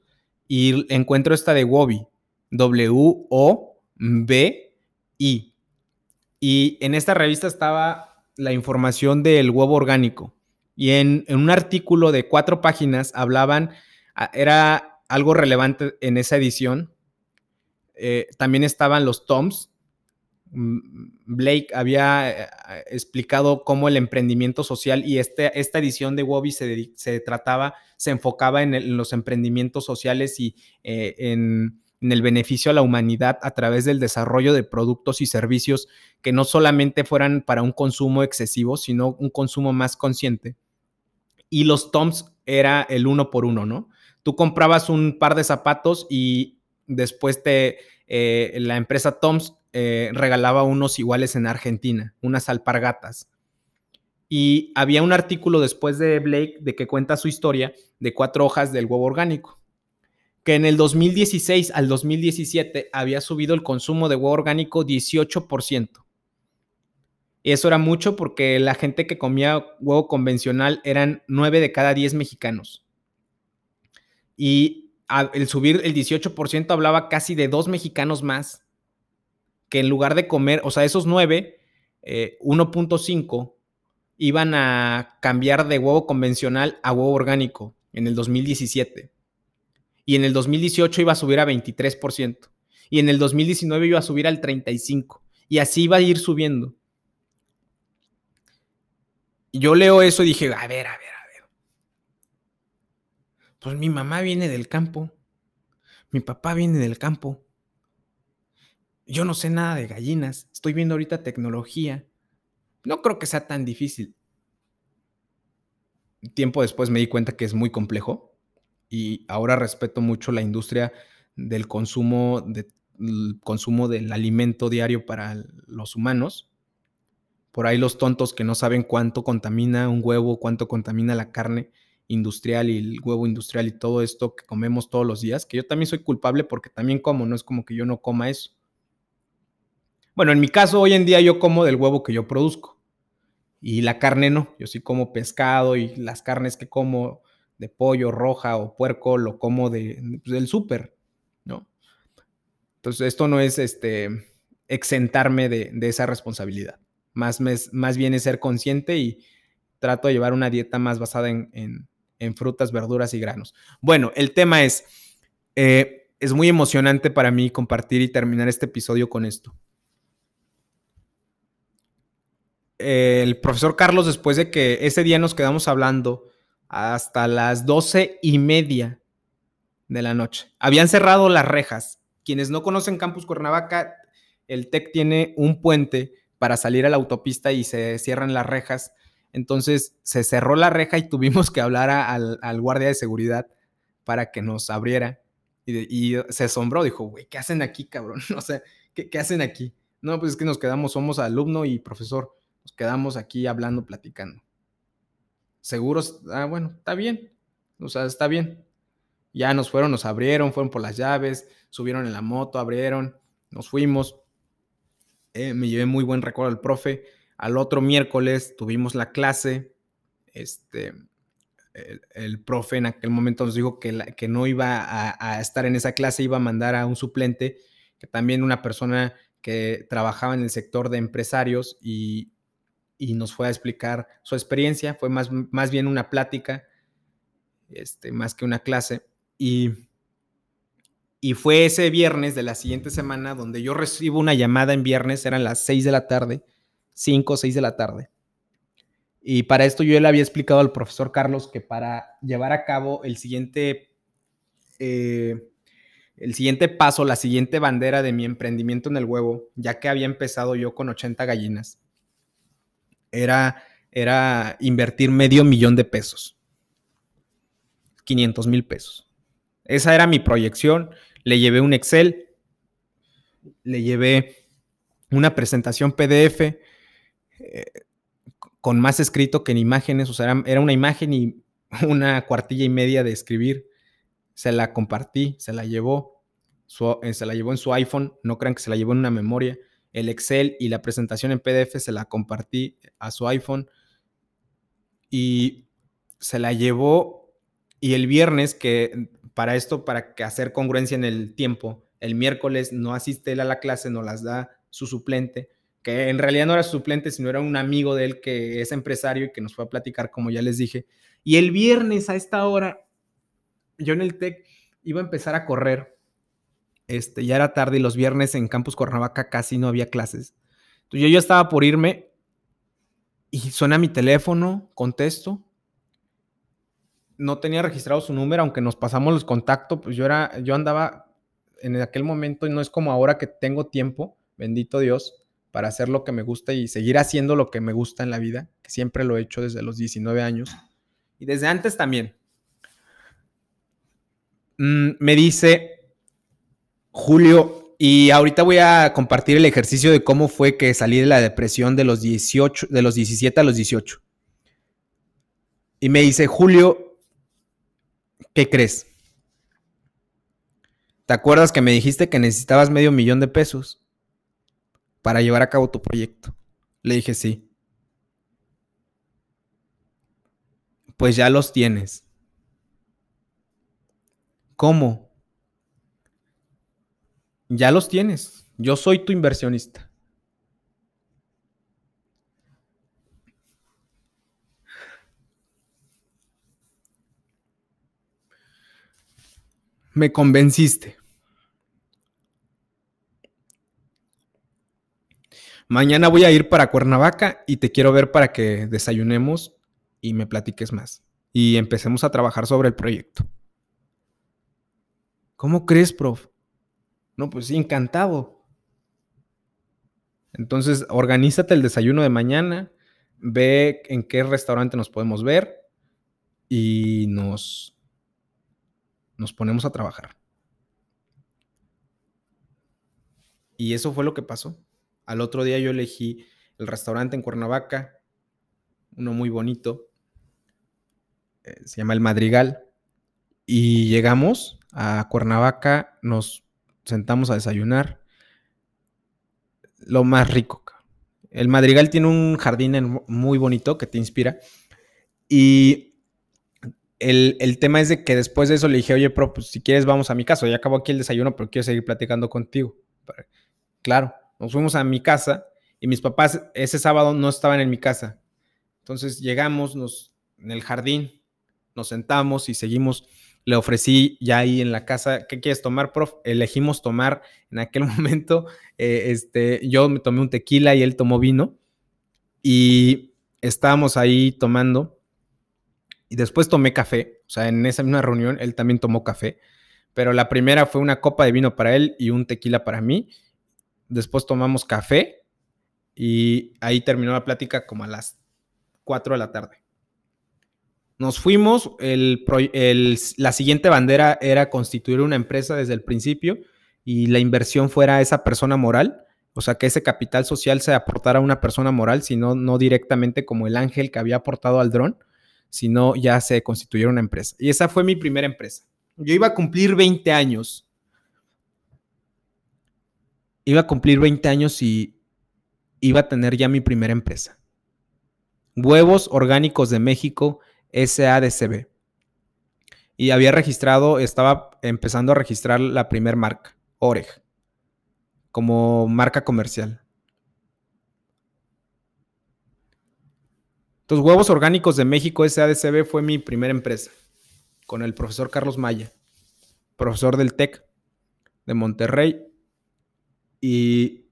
Speaker 1: y encuentro esta de Wobby W-O-B-I. Y en esta revista estaba la información del huevo orgánico. Y en, un artículo de cuatro páginas hablaban, ah, era algo relevante en esa edición. Eh, también estaban los toms. Mm, Blake había eh, explicado cómo el emprendimiento social y este, esta edición de Wobby se, se trataba, se enfocaba en, los emprendimientos sociales y eh, en en el beneficio a la humanidad a través del desarrollo de productos y servicios que no solamente fueran para un consumo excesivo, sino un consumo más consciente. Y los TOMS era el uno por uno, ¿no? Tú comprabas un par de zapatos y después te, eh, la empresa TOMS eh, regalaba unos iguales en Argentina, unas alpargatas. Y había un artículo después de Blake de que cuenta su historia de cuatro hojas del huevo orgánico que en el 2016 al 2017 había subido el consumo de huevo orgánico 18%. Y eso era mucho porque la gente que comía huevo convencional eran 9 de cada 10 mexicanos. Y el subir el 18% hablaba casi de dos mexicanos más que en lugar de comer, o sea, esos 9, 1.5 eh, iban a cambiar de huevo convencional a huevo orgánico en el 2017 y en el 2018 iba a subir a 23% y en el 2019 iba a subir al 35% y así iba a ir subiendo. Y yo leo eso y dije, a ver, a ver, a ver. Pues mi mamá viene del campo, mi papá viene del campo. Yo no sé nada de gallinas, estoy viendo ahorita tecnología. No creo que sea tan difícil. Tiempo después me di cuenta que es muy complejo y ahora respeto mucho la industria del consumo, consumo del alimento diario para los humanos. Por ahí los tontos que no saben cuánto contamina un huevo, cuánto contamina la carne industrial y el huevo industrial y todo esto que comemos todos los días, que yo también soy culpable porque también como, no es como que yo no coma eso. Bueno, en mi caso, hoy en día yo como del huevo que yo produzco y la carne no. Yo sí como pescado y las carnes que como de pollo, roja o puerco, lo como de, pues, del súper, ¿no? Entonces, esto no es este, exentarme de, esa responsabilidad. Más, más bien es ser consciente y trato de llevar una dieta más basada en, frutas, verduras y granos. Bueno, el tema es, eh, es muy emocionante para mí compartir y terminar este episodio con esto. El profesor Carlos, después de que ese día nos quedamos hablando hasta las doce y media de la noche. Habían cerrado las rejas. Quienes no conocen Campus Cuernavaca, el TEC tiene un puente para salir a la autopista y se cierran las rejas. Entonces se cerró la reja y tuvimos que hablar al, guardia de seguridad para que nos abriera. Y, se asombró, dijo, güey, ¿qué hacen aquí, cabrón? *laughs* O sea, ¿qué, ¿qué, hacen aquí? No, pues es que nos quedamos, somos alumno y profesor, quedamos aquí hablando, platicando seguros, ah, bueno, está bien, o sea, está bien. Ya nos fueron, nos abrieron, fueron por las llaves, subieron en la moto, abrieron, nos fuimos. Eh, me llevé muy buen recuerdo al profe. Al otro miércoles tuvimos la clase. Este, el, profe en aquel momento nos dijo que, que no iba a, a, estar en esa clase, iba a mandar a un suplente, que también una persona que trabajaba en el sector de empresarios y, y nos fue a explicar su experiencia. Fue más, más bien una plática, este, más que una clase. Y, y fue ese viernes de la siguiente semana donde yo recibo una llamada en viernes, eran las 6 de la tarde, 5 o 6 de la tarde. Y para esto yo le había explicado al profesor Carlos que para llevar a cabo el siguiente, eh, el siguiente paso, la siguiente bandera de mi emprendimiento en el huevo, ya que había empezado yo con 80 gallinas, era, era invertir medio millón de pesos. 500 mil pesos. Esa era mi proyección. Le llevé un Excel, le llevé una presentación PDF eh, con más escrito que en imágenes. O sea, era, una imagen y una cuartilla y media de escribir. Se la compartí, se la llevó, eh, se la llevó en su iPhone. No crean que se la llevó en una memoria el Excel y la presentación en PDF se la compartí a su iPhone y se la llevó y el viernes que para esto, para que hacer congruencia en el tiempo, el miércoles no asiste él a la clase, no las da su suplente, que en realidad no era su suplente, sino era un amigo de él que es empresario y que nos fue a platicar, como ya les dije. Y el viernes a esta hora, yo en el TEC iba a empezar a correr este, ya era tarde y los viernes en Campus Cuernavaca casi no había clases. Entonces yo ya estaba por irme y suena mi teléfono, contesto. No tenía registrado su número, aunque nos pasamos los contactos, pues yo era, yo andaba en aquel momento y no es como ahora que tengo tiempo, bendito Dios, para hacer lo que me gusta y seguir haciendo lo que me gusta en la vida, que siempre lo he hecho desde los 19 años y desde antes también. Mm, me dice, Julio, y ahorita voy a compartir el ejercicio de cómo fue que salí de la depresión de los 18, de los 17 a los 18. Y me dice, Julio, ¿qué crees? ¿Te acuerdas que me dijiste que necesitabas medio millón de pesos para llevar a cabo tu proyecto? Le dije, sí. Pues ya los tienes. ¿Cómo? Ya los tienes. Yo soy tu inversionista. Me convenciste. Mañana voy a ir para Cuernavaca y te quiero ver para que desayunemos y me platiques más. Y empecemos a trabajar sobre el proyecto. ¿Cómo crees, prof? No, pues sí, encantado. Entonces, organízate el desayuno de mañana, ve en qué restaurante nos podemos ver y nos, nos ponemos a trabajar. Y eso fue lo que pasó. Al otro día yo elegí el restaurante en Cuernavaca, uno muy bonito, eh, se llama El Madrigal, y llegamos a Cuernavaca, nos sentamos a desayunar, lo más rico. El Madrigal tiene un jardín muy bonito que te inspira, y el, tema es de que después de eso le dije, oye, pero pues, si quieres vamos a mi casa, ya acabo aquí el desayuno, pero quiero seguir platicando contigo. Claro, nos fuimos a mi casa y mis papás ese sábado no estaban en mi casa. Entonces llegamos nos, en el jardín, nos sentamos y seguimos. Le ofrecí ya ahí en la casa, ¿qué quieres tomar, prof? Elegimos tomar en aquel *laughs* momento, eh, este, yo me tomé un tequila y él tomó vino y estábamos ahí tomando y después tomé café, o sea, en esa misma reunión él también tomó café, pero la primera fue una copa de vino para él y un tequila para mí. Después tomamos café y ahí terminó la plática como a las 4 de la tarde. Nos fuimos, la siguiente bandera era constituir una empresa desde el principio y la inversión fuera esa persona moral, o sea, que ese capital social se aportara a una persona moral, sino no directamente como el ángel que había aportado al dron, sino ya se constituyera una empresa. Y esa fue mi primera empresa. Yo iba a cumplir 20 años. Iba a cumplir 20 años y iba a tener ya mi primera empresa. Huevos Orgánicos de México SADCB. Y había registrado, estaba empezando a registrar la primera marca, Oreg, como marca comercial. Entonces, Huevos Orgánicos de México SADCB fue mi primera empresa, con el profesor Carlos Maya, profesor del TEC de Monterrey. Y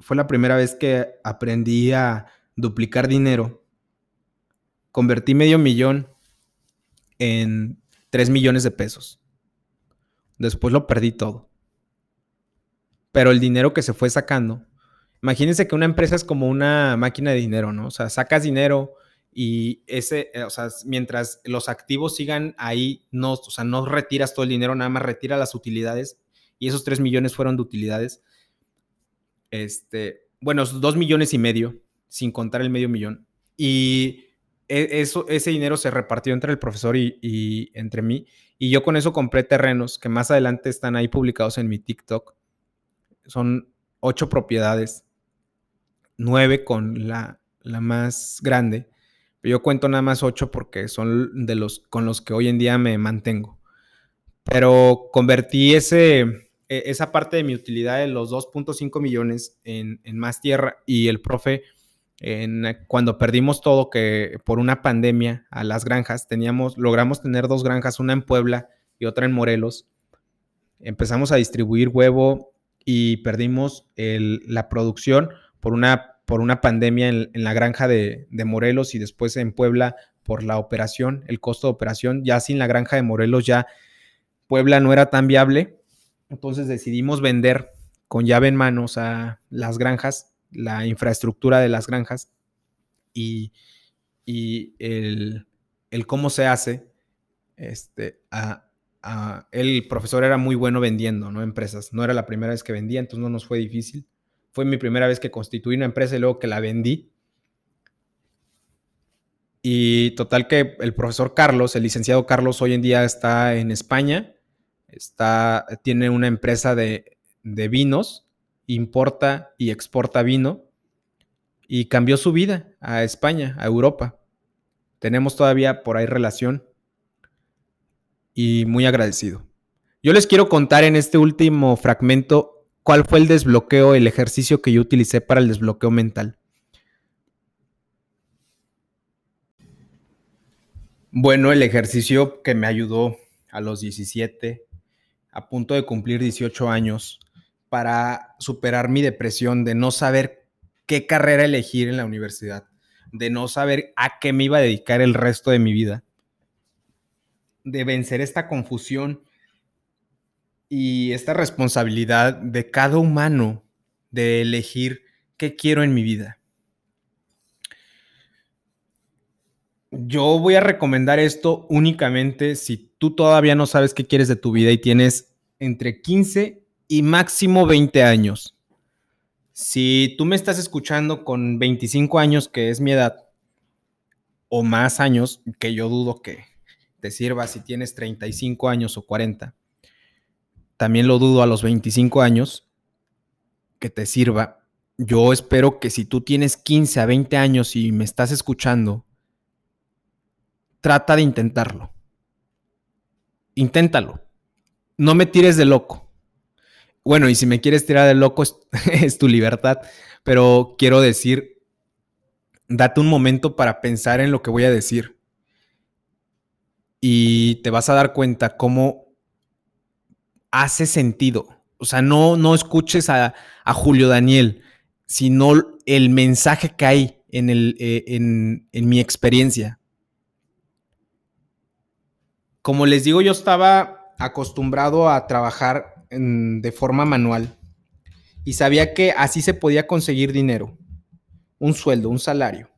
Speaker 1: fue la primera vez que aprendí a duplicar dinero. Convertí medio millón en 3 millones de pesos. Después lo perdí todo. Pero el dinero que se fue sacando, imagínense que una empresa es como una máquina de dinero, ¿no? O sea, sacas dinero y ese, eh, o sea, mientras los activos sigan ahí, no, o sea, no retiras todo el dinero, nada más retira las utilidades y esos 3 millones fueron de utilidades este, bueno, dos millones y medio, sin contar el medio millón. Y eso, ese dinero se repartió entre el profesor y, entre mí. Y yo con eso compré terrenos que más adelante están ahí publicados en mi TikTok. Son ocho propiedades, nueve con la, la más grande. Yo cuento nada más ocho porque son de los con los que hoy en día me mantengo. Pero convertí ese, e, esa parte de mi utilidad de los 2.5 millones en, más tierra y el profe, en, cuando perdimos todo, que por una pandemia a las granjas, teníamos, logramos tener dos granjas, una en Puebla y otra en Morelos. Empezamos a distribuir huevo y perdimos la producción por una, por una pandemia en, la granja de, de Morelos y después en Puebla por la operación, el costo de operación. Ya sin la granja de Morelos, ya Puebla no era tan viable entonces decidimos vender con llave en manos a las granjas, la infraestructura de las granjas y, el, cómo se hace. Este, el profesor era muy bueno vendiendo, ¿no? Empresas. No era la primera vez que vendía, entonces no nos fue difícil. Fue mi primera vez que constituí una empresa y luego que la vendí. Y total que el profesor Carlos, el licenciado Carlos, hoy en día está en España está, tiene una empresa de, vinos, importa y exporta vino y cambió su vida a España, a Europa. Tenemos todavía por ahí relación y muy agradecido. Yo les quiero contar en este último fragmento cuál fue el desbloqueo, el ejercicio que yo utilicé para el desbloqueo mental. Bueno, el ejercicio que me ayudó a los 17, a punto de cumplir 18 años para superar mi depresión de no saber qué carrera elegir en la universidad, de no saber a qué me iba a dedicar el resto de mi vida, de vencer esta confusión y esta responsabilidad de cada humano de elegir qué quiero en mi vida. yo voy a recomendar esto únicamente si tú todavía no sabes qué quieres de tu vida y tienes entre 15 y máximo 20 años. Si tú me estás escuchando con 25 años, que es mi edad, o más años, que yo dudo que te sirva si tienes 35 años o 40, también lo dudo a los 25 años, que te sirva. Yo espero que si tú tienes 15 a 20 años y me estás escuchando, trata de intentarlo. Inténtalo. No me tires de loco. Bueno, y si me quieres tirar de loco *laughs* es, tu libertad, pero quiero decir, date un momento para pensar en lo que voy a decir. Y te vas a dar cuenta cómo hace sentido. O sea, no, no escuches a, Julio Daniel, sino el mensaje que hay en, el, eh, en, en mi experiencia. Como les digo, yo estaba acostumbrado a trabajar de forma manual y sabía que así se podía conseguir dinero, un sueldo, un salario.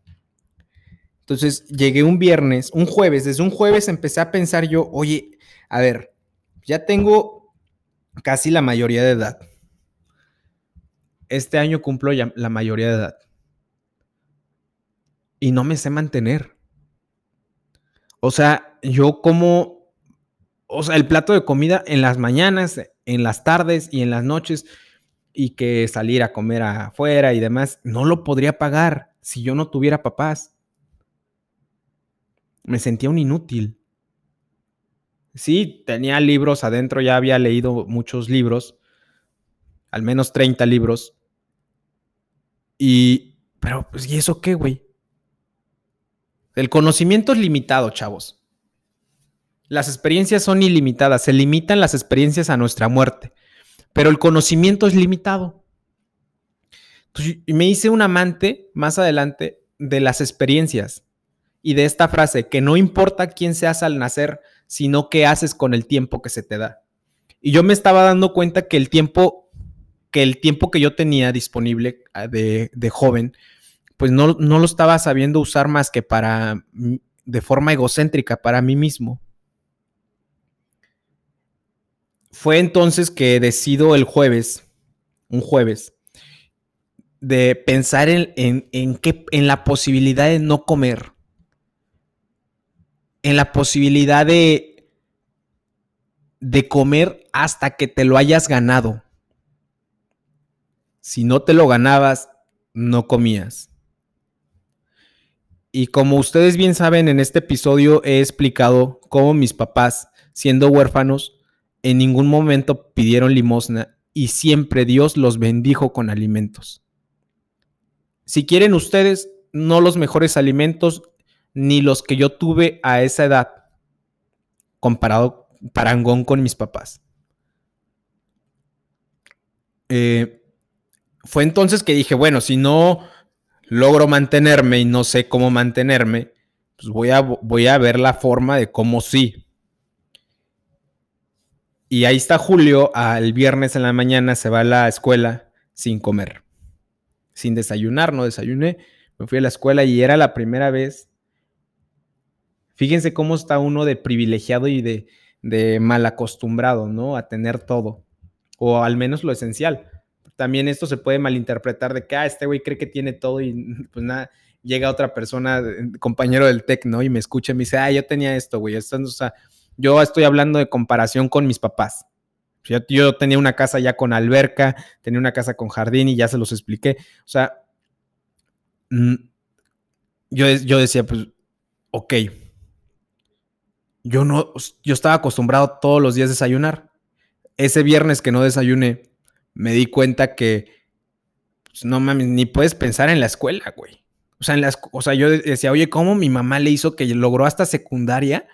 Speaker 1: Entonces llegué un viernes, un jueves, desde un jueves empecé a pensar yo, oye, a ver, ya tengo casi la mayoría de edad. Este año cumplo ya la mayoría de edad. Y no me sé mantener. O sea, yo como o sea, el plato de comida en las mañanas, en las tardes y en las noches, y que salir a comer afuera y demás, no lo podría pagar si yo no tuviera papás. Me sentía un inútil. Sí, tenía libros adentro, ya había leído muchos libros, al menos 30 libros. Y, pero, pues, ¿y eso qué, güey? El conocimiento es limitado, chavos. Las experiencias son ilimitadas, se limitan las experiencias a nuestra muerte, pero el conocimiento es limitado. y me hice un amante más adelante de las experiencias y de esta frase, que no importa quién seas al nacer, sino qué haces con el tiempo que se te da. Y yo me estaba dando cuenta que el tiempo que el tiempo que yo tenía disponible ah, de, de joven, pues no, no, lo estaba sabiendo usar más que para, de forma egocéntrica, para mí mismo. Fue entonces que decido el jueves, un jueves, de pensar en, en, en la posibilidad de no comer, en la posibilidad de, de comer hasta que te lo hayas ganado. Si no te lo ganabas, no comías. Y como ustedes bien saben, en este episodio he explicado cómo mis papás, siendo huérfanos, en ningún momento pidieron limosna y siempre Dios los bendijo con alimentos. Si quieren ustedes, no los mejores alimentos ni los que yo tuve a esa edad, comparado parangón con mis papás. Eh, fue entonces que dije, bueno, si no logro mantenerme y no sé cómo mantenerme, pues voy a, voy a ver la forma de cómo sí. Y ahí está Julio, al viernes en la mañana se va a la escuela sin comer, sin desayunar, no desayuné, me fui a la escuela y era la primera vez. Fíjense cómo está uno de privilegiado y de, de mal acostumbrado, ¿no? A tener todo, o al menos lo esencial. También esto se puede malinterpretar de que, ah, este güey cree que tiene todo y *laughs* pues nada, llega otra persona, compañero del TEC, ¿no? Y me escucha y me dice, ah, yo tenía esto, güey. Esto, o sea, yo estoy hablando de comparación con mis papás. Yo, tenía una casa ya con alberca, tenía una casa con jardín y ya se los expliqué. O sea, mm, yo, yo decía, pues, ok. Yo no, yo estaba acostumbrado todos los días a desayunar. Ese viernes que no desayuné, me di cuenta que, pues, no mames, ni puedes pensar en la escuela, güey. O sea, en las, o sea, yo decía, oye, ¿cómo mi mamá le hizo que logró hasta secundaria?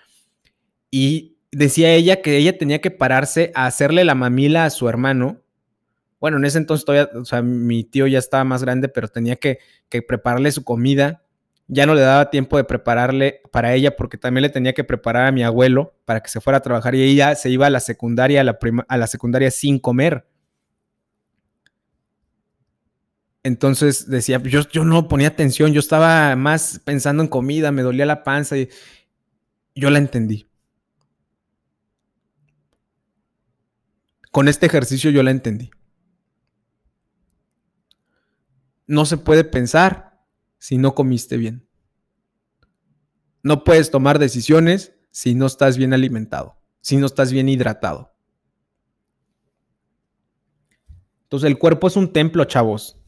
Speaker 1: Y decía ella que ella tenía que pararse a hacerle la mamila a su hermano. Bueno, en ese entonces todavía, o sea, mi tío ya estaba más grande, pero tenía que, prepararle su comida. Ya no le daba tiempo de prepararle para ella porque también le tenía que preparar a mi abuelo para que se fuera a trabajar y ella se iba a la secundaria, a la, a la secundaria sin comer. Entonces decía, yo, yo no ponía atención, yo estaba más pensando en comida, me dolía la panza y yo la entendí. Con este ejercicio yo la entendí. No se puede pensar si no comiste bien. No puedes tomar decisiones si no estás bien alimentado, si no estás bien hidratado. Entonces el cuerpo es un templo, chavos.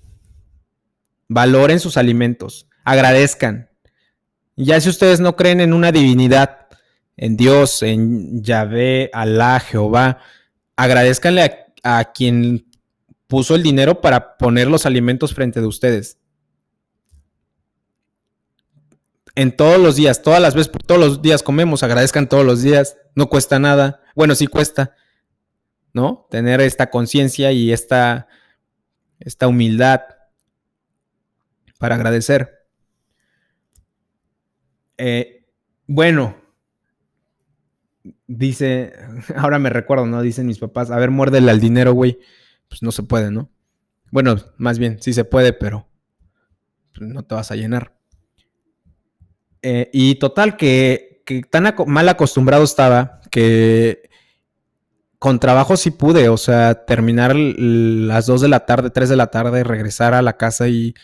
Speaker 1: Valoren sus alimentos, agradezcan. Ya si ustedes no creen en una divinidad, en Dios, en Yahvé, Alá, Jehová, agradezcanle a, quien puso el dinero para poner los alimentos frente de ustedes. En todos los días, todas las veces, todos los días comemos, agradezcan todos los días, no cuesta nada. Bueno, sí cuesta, ¿no? Tener esta conciencia y esta, esta humildad para agradecer. Eh, bueno, dice, *laughs* ahora me recuerdo, ¿no? Dicen mis papás, a ver, muérdele al dinero, güey pues no se puede, ¿no? Bueno, más bien, sí se puede, pero no te vas a llenar. Eh, y total, que, tan mal acostumbrado estaba que con trabajo sí pude, o sea, terminar las 2 de la tarde, 3 de la tarde, regresar a la casa y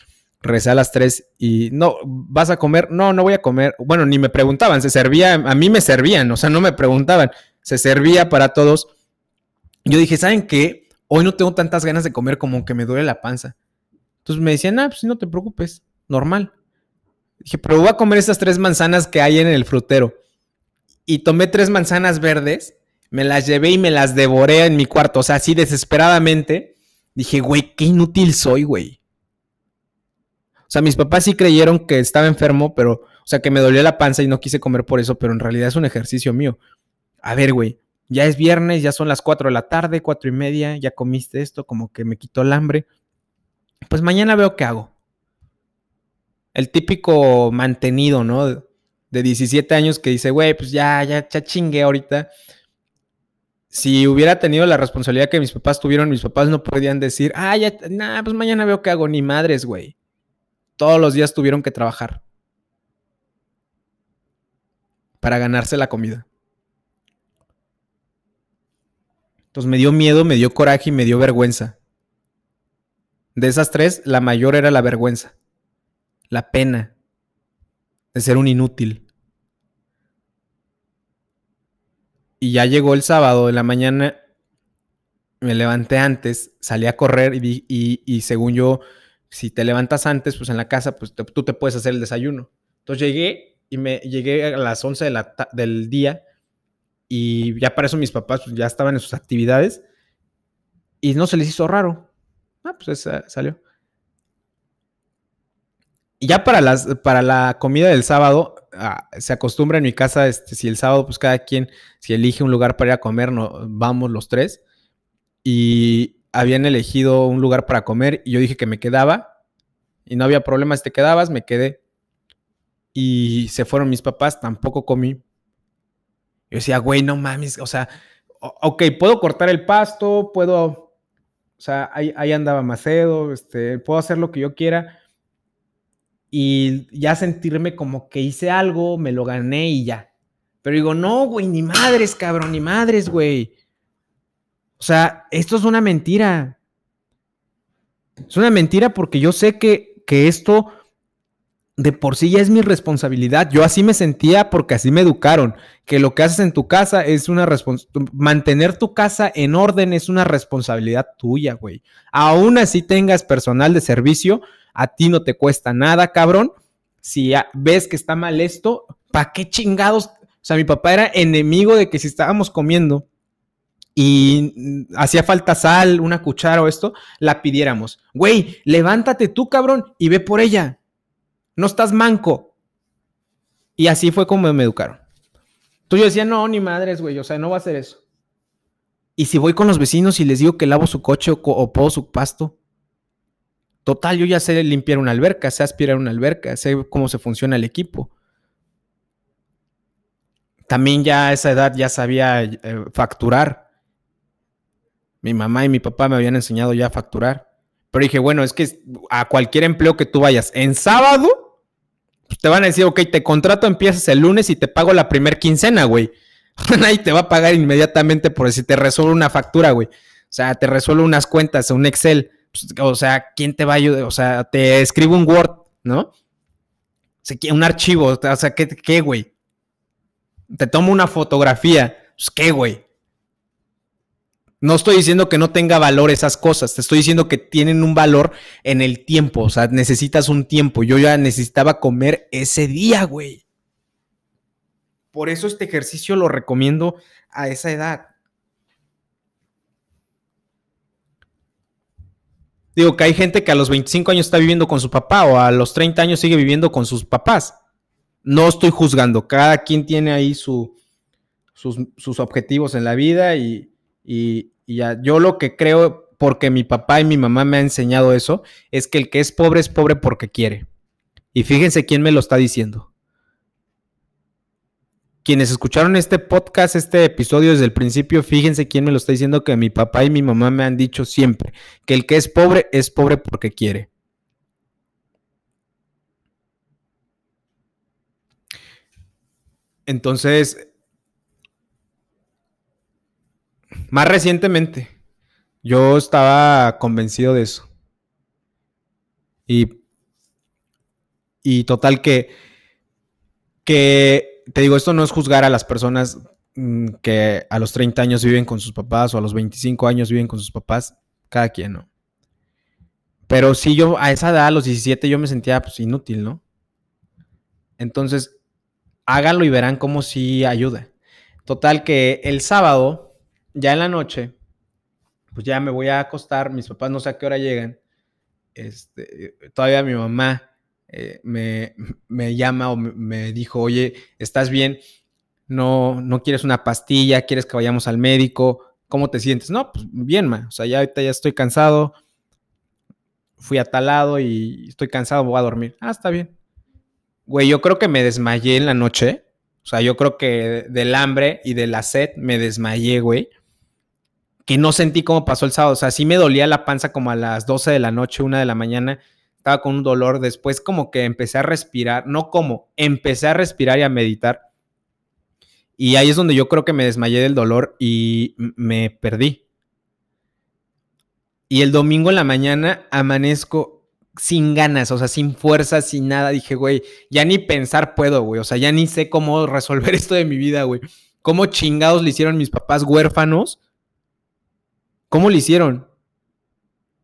Speaker 1: regresar a las 3 y no, ¿vas a comer? No, no voy a comer. Bueno, ni me preguntaban, se servía, a mí me servían, o sea, no me preguntaban, se servía para todos. Yo dije, ¿saben qué? hoy no tengo tantas ganas de comer como que me duele la panza. Entonces me decían, ah, pues no te preocupes, normal. Dije, pero voy a comer esas tres manzanas que hay en el frutero. Y tomé tres manzanas verdes, me las llevé y me las devoré en mi cuarto. O sea, así desesperadamente. Dije, güey, qué inútil soy, güey. Sea, mis papás sí creyeron que estaba enfermo, pero, o sea, que me dolía la panza y no quise comer por eso, pero en realidad es un ejercicio mío. A ver, güey, ya es viernes, ya son las 4 de la tarde, cuatro y media, ya comiste esto, como que me quitó el hambre. Pues mañana veo qué hago. El típico mantenido, ¿no? De 17 años que dice, güey, pues ya, ya, ya chingué ahorita. Si hubiera tenido la responsabilidad que mis papás tuvieron, mis papás no podían decir, ah, ya, nada, pues mañana veo qué hago, ni madres, güey. Todos los días tuvieron que trabajar para ganarse la comida. Entonces me dio miedo, me dio coraje y me dio vergüenza. De esas tres, la mayor era la vergüenza, la pena de ser un inútil. Y ya llegó el sábado de la mañana, me levanté antes, salí a correr y, y, según yo, si te levantas antes, pues en la casa, pues tú te puedes hacer el desayuno. Entonces llegué y me llegué a las 11 de la del día y ya para eso mis papás pues, ya estaban en sus actividades y no se les hizo raro. Ah, pues salió. Y ya para, las, para la comida del sábado, ah, se acostumbra en mi casa, este, si el sábado, pues cada quien, si elige un lugar para ir a comer, no, vamos los tres. Y habían elegido un lugar para comer y yo dije que me quedaba. Y no había problema si te quedabas, me quedé. Y se fueron mis papás, tampoco comí. Yo decía, güey, no mames, o sea, ok, puedo cortar el pasto, puedo, o sea, ahí, andaba Macedo, este, puedo hacer lo que yo quiera y ya sentirme como que hice algo, me lo gané y ya. Pero digo, no, güey, ni madres, cabrón, ni madres, güey. O sea, esto es una mentira. Es una mentira porque yo sé que, que esto de por sí ya es mi responsabilidad. Yo así me sentía porque así me educaron, que lo que haces en tu casa es una responsabilidad, mantener tu casa en orden es una responsabilidad tuya, güey. Aún así tengas personal de servicio, a ti no te cuesta nada, cabrón. Si ves que está mal esto, ¿para qué chingados? O sea, mi papá era enemigo de que si estábamos comiendo y hacía falta sal, una cuchara o esto, la pidiéramos. Güey, levántate tú, cabrón, y ve por ella no estás manco. Y así fue como me educaron. Tú yo decía, no, ni madres, güey, o sea, no va a hacer eso. Y si voy con los vecinos y les digo que lavo su coche o, o puedo su pasto, total, yo ya sé limpiar una alberca, sé aspirar una alberca, sé cómo se funciona el equipo. También ya a esa edad ya sabía eh, facturar. Mi mamá y mi papá me habían enseñado ya a facturar Pero dije, bueno, es que a cualquier empleo que tú vayas en sábado, pues te van a decir, ok, te contrato, empiezas el lunes y te pago la primer quincena, güey. *laughs* Nadie te va a pagar inmediatamente por si te resuelve una factura, güey. O sea, te resuelve unas cuentas, un Excel. Pues, o sea, ¿quién te va a ayudar? O sea, te escribo un Word, ¿no? Un archivo. O sea, ¿qué, qué güey? Te tomo una fotografía. Pues, ¿qué, güey? No estoy diciendo que no tenga valor esas cosas, te estoy diciendo que tienen un valor en el tiempo, o sea, necesitas un tiempo. Yo ya necesitaba comer ese día, güey. Por eso este ejercicio lo recomiendo a esa edad. Digo que hay gente que a los 25 años está viviendo con su papá o a los 30 años sigue viviendo con sus papás. No estoy juzgando, cada quien tiene ahí sus, objetivos en la vida y, y, yo lo que creo, porque mi papá y mi mamá me han enseñado eso, es que el que es pobre es pobre porque quiere. Y fíjense quién me lo está diciendo quienes escucharon este podcast, este episodio desde el principio, fíjense quién me lo está diciendo que mi papá y mi mamá me han dicho siempre, que el que es pobre es pobre porque quiere. Entonces, más recientemente, yo estaba convencido de eso. Y, y total que, que te digo, esto no es juzgar a las personas mm, que a los 30 años viven con sus papás o a los 25 años viven con sus papás, cada quien, ¿no? Pero sí, yo a esa edad, a los 17, yo me sentía pues inútil, ¿no? Entonces, háganlo y verán cómo sí ayuda. Total que el sábado, ya en la noche, pues ya me voy a acostar, mis papás no sé a qué hora llegan. Este, todavía mi mamá eh, me, llama o me, dijo, oye, ¿estás bien? No, no quieres una pastilla, quieres que vayamos al médico, ¿cómo te sientes? No, pues bien, ma, o sea, ya ahorita ya estoy cansado, fui a tal lado y estoy cansado, voy a dormir. Ah, está bien. Güey, yo creo que me desmayé en la noche, o sea, yo creo que del hambre y de la sed me desmayé, güey. Que no sentí cómo pasó el sábado. O sea, sí me dolía la panza como a las 12 de la noche, una de la mañana estaba con un dolor, después como que empecé a respirar, no como, empecé a respirar y a meditar. Y ahí es donde yo creo que me desmayé del dolor y me perdí. Y el domingo en la mañana amanezco sin ganas, o sea, sin fuerza, sin nada. Dije, güey, ya ni pensar puedo, güey. O sea, ya ni sé cómo resolver *laughs* esto de mi vida, güey. ¿Cómo chingados le hicieron mis papás huérfanos? ¿Cómo le hicieron?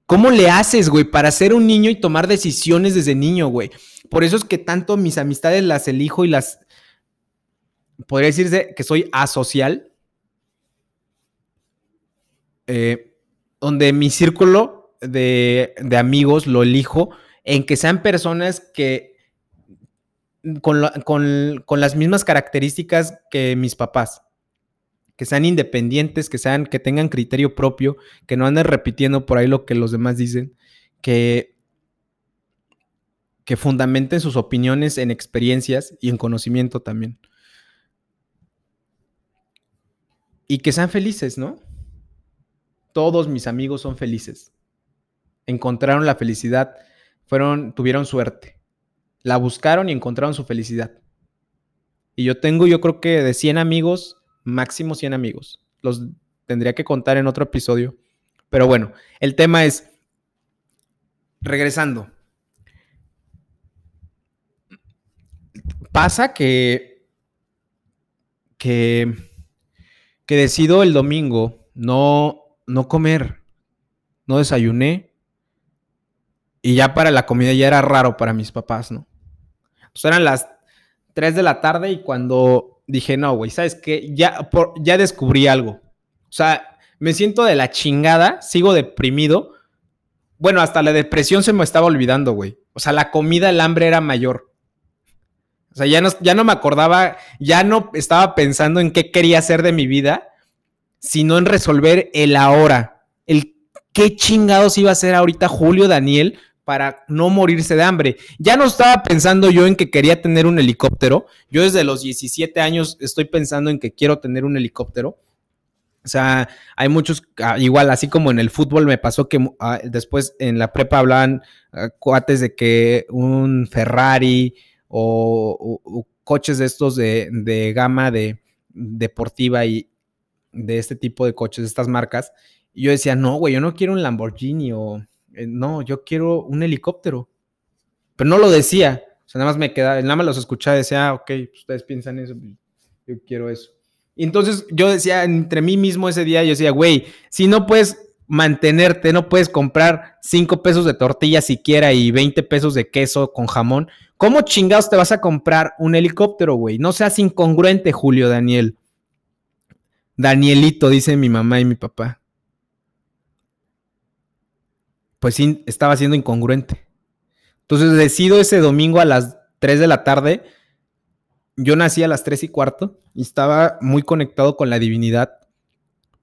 Speaker 1: ¿Cómo le haces, güey, para ser un niño y tomar decisiones desde niño, güey? Por eso es que tanto mis amistades las elijo y las... Podría decirse que soy asocial. Eh, donde mi círculo de, amigos lo elijo en que sean personas que con, con, las mismas características que mis papás que sean independientes, que sean, que tengan criterio propio, que no anden repitiendo por ahí lo que los demás dicen, que, que fundamenten sus opiniones en experiencias y en conocimiento también. Y que sean felices, ¿no? Todos mis amigos son felices. Encontraron la felicidad, fueron, tuvieron suerte. La buscaron y encontraron su felicidad. Y yo tengo, yo creo que de 100 amigos, máximo 100 amigos. Los tendría que contar en otro episodio. Pero bueno, el tema es, regresando, pasa que, que, que decido el domingo no, no comer, no desayuné y ya para la comida ya era raro para mis papás, ¿no? Pues eran las 3 de la tarde y cuando dije, no, güey, ¿sabes qué? Ya, ya descubrí algo. O sea, me siento de la chingada, sigo deprimido. Bueno, hasta la depresión se me estaba olvidando, güey. O sea, la comida, el hambre era mayor. O sea, ya no, ya no me acordaba, ya no estaba pensando en qué quería hacer de mi vida, sino en resolver el ahora. El qué chingados iba a hacer ahorita Julio Daniel para no morirse de hambre. Ya no estaba pensando yo en que quería tener un helicóptero. Yo desde los 17 años estoy pensando en que quiero tener un helicóptero. sea, hay muchos, ah, igual, así como en el fútbol me pasó que ah, después en la prepa hablaban ah, cuates de que un Ferrari o, coches de estos de, gama de deportiva y de este tipo de coches, de estas marcas. Y yo decía, no, güey, yo no quiero un Lamborghini o eh, no, yo quiero un helicóptero. Pero no lo decía. O sea, nada más me quedaba, nada más los escuchaba y decía, ok, pues ustedes piensan eso, pues, yo quiero eso. Y entonces yo decía entre mí mismo ese día, yo decía, güey, si no puedes mantenerte, no puedes comprar 5 pesos de tortilla siquiera y 20 pesos de queso con jamón, ¿cómo chingados te vas a comprar un helicóptero, güey? No seas incongruente, Julio Daniel. Danielito, dice mi mamá y mi papá. Pues sí, estaba siendo incongruente. Entonces decido ese domingo a las 3 de la tarde yo nací a las 3 y cuarto y estaba muy conectado con la divinidad,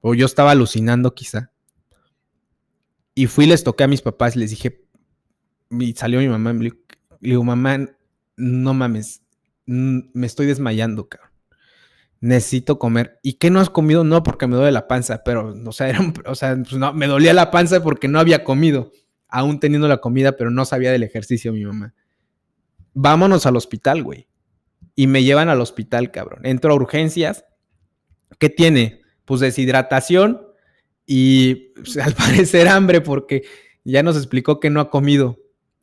Speaker 1: o yo estaba alucinando quizá. Y fui les toqué a mis papás y les dije, y salió mi mamá, le digo, mamá, no mames, me estoy desmayando, cabrón. Necesito comer. ¿Y qué no has comido? No, porque me duele la panza, pero, o sea, *laughs* o sea pues no, me dolía la panza porque no había comido, aún teniendo la comida, pero no sabía del ejercicio mi mamá. Vámonos al hospital, güey y me llevan al hospital, cabrón. Entro a urgencias. ¿Qué tiene? Pues deshidratación y pues, *laughs* al parecer hambre porque ya nos explicó que no ha comido.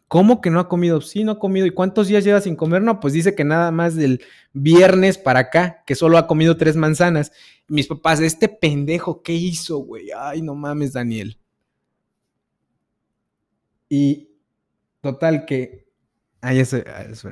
Speaker 1: ¿Cómo que no ha comido? Sí, no ha comido. ¿Y cuántos días lleva sin comer? No, pues dice que nada más del viernes para acá, que solo ha comido tres manzanas. Mis papás, este pendejo, ¿qué hizo, güey? Ay, no mames, Daniel. Y total que... Eso, eso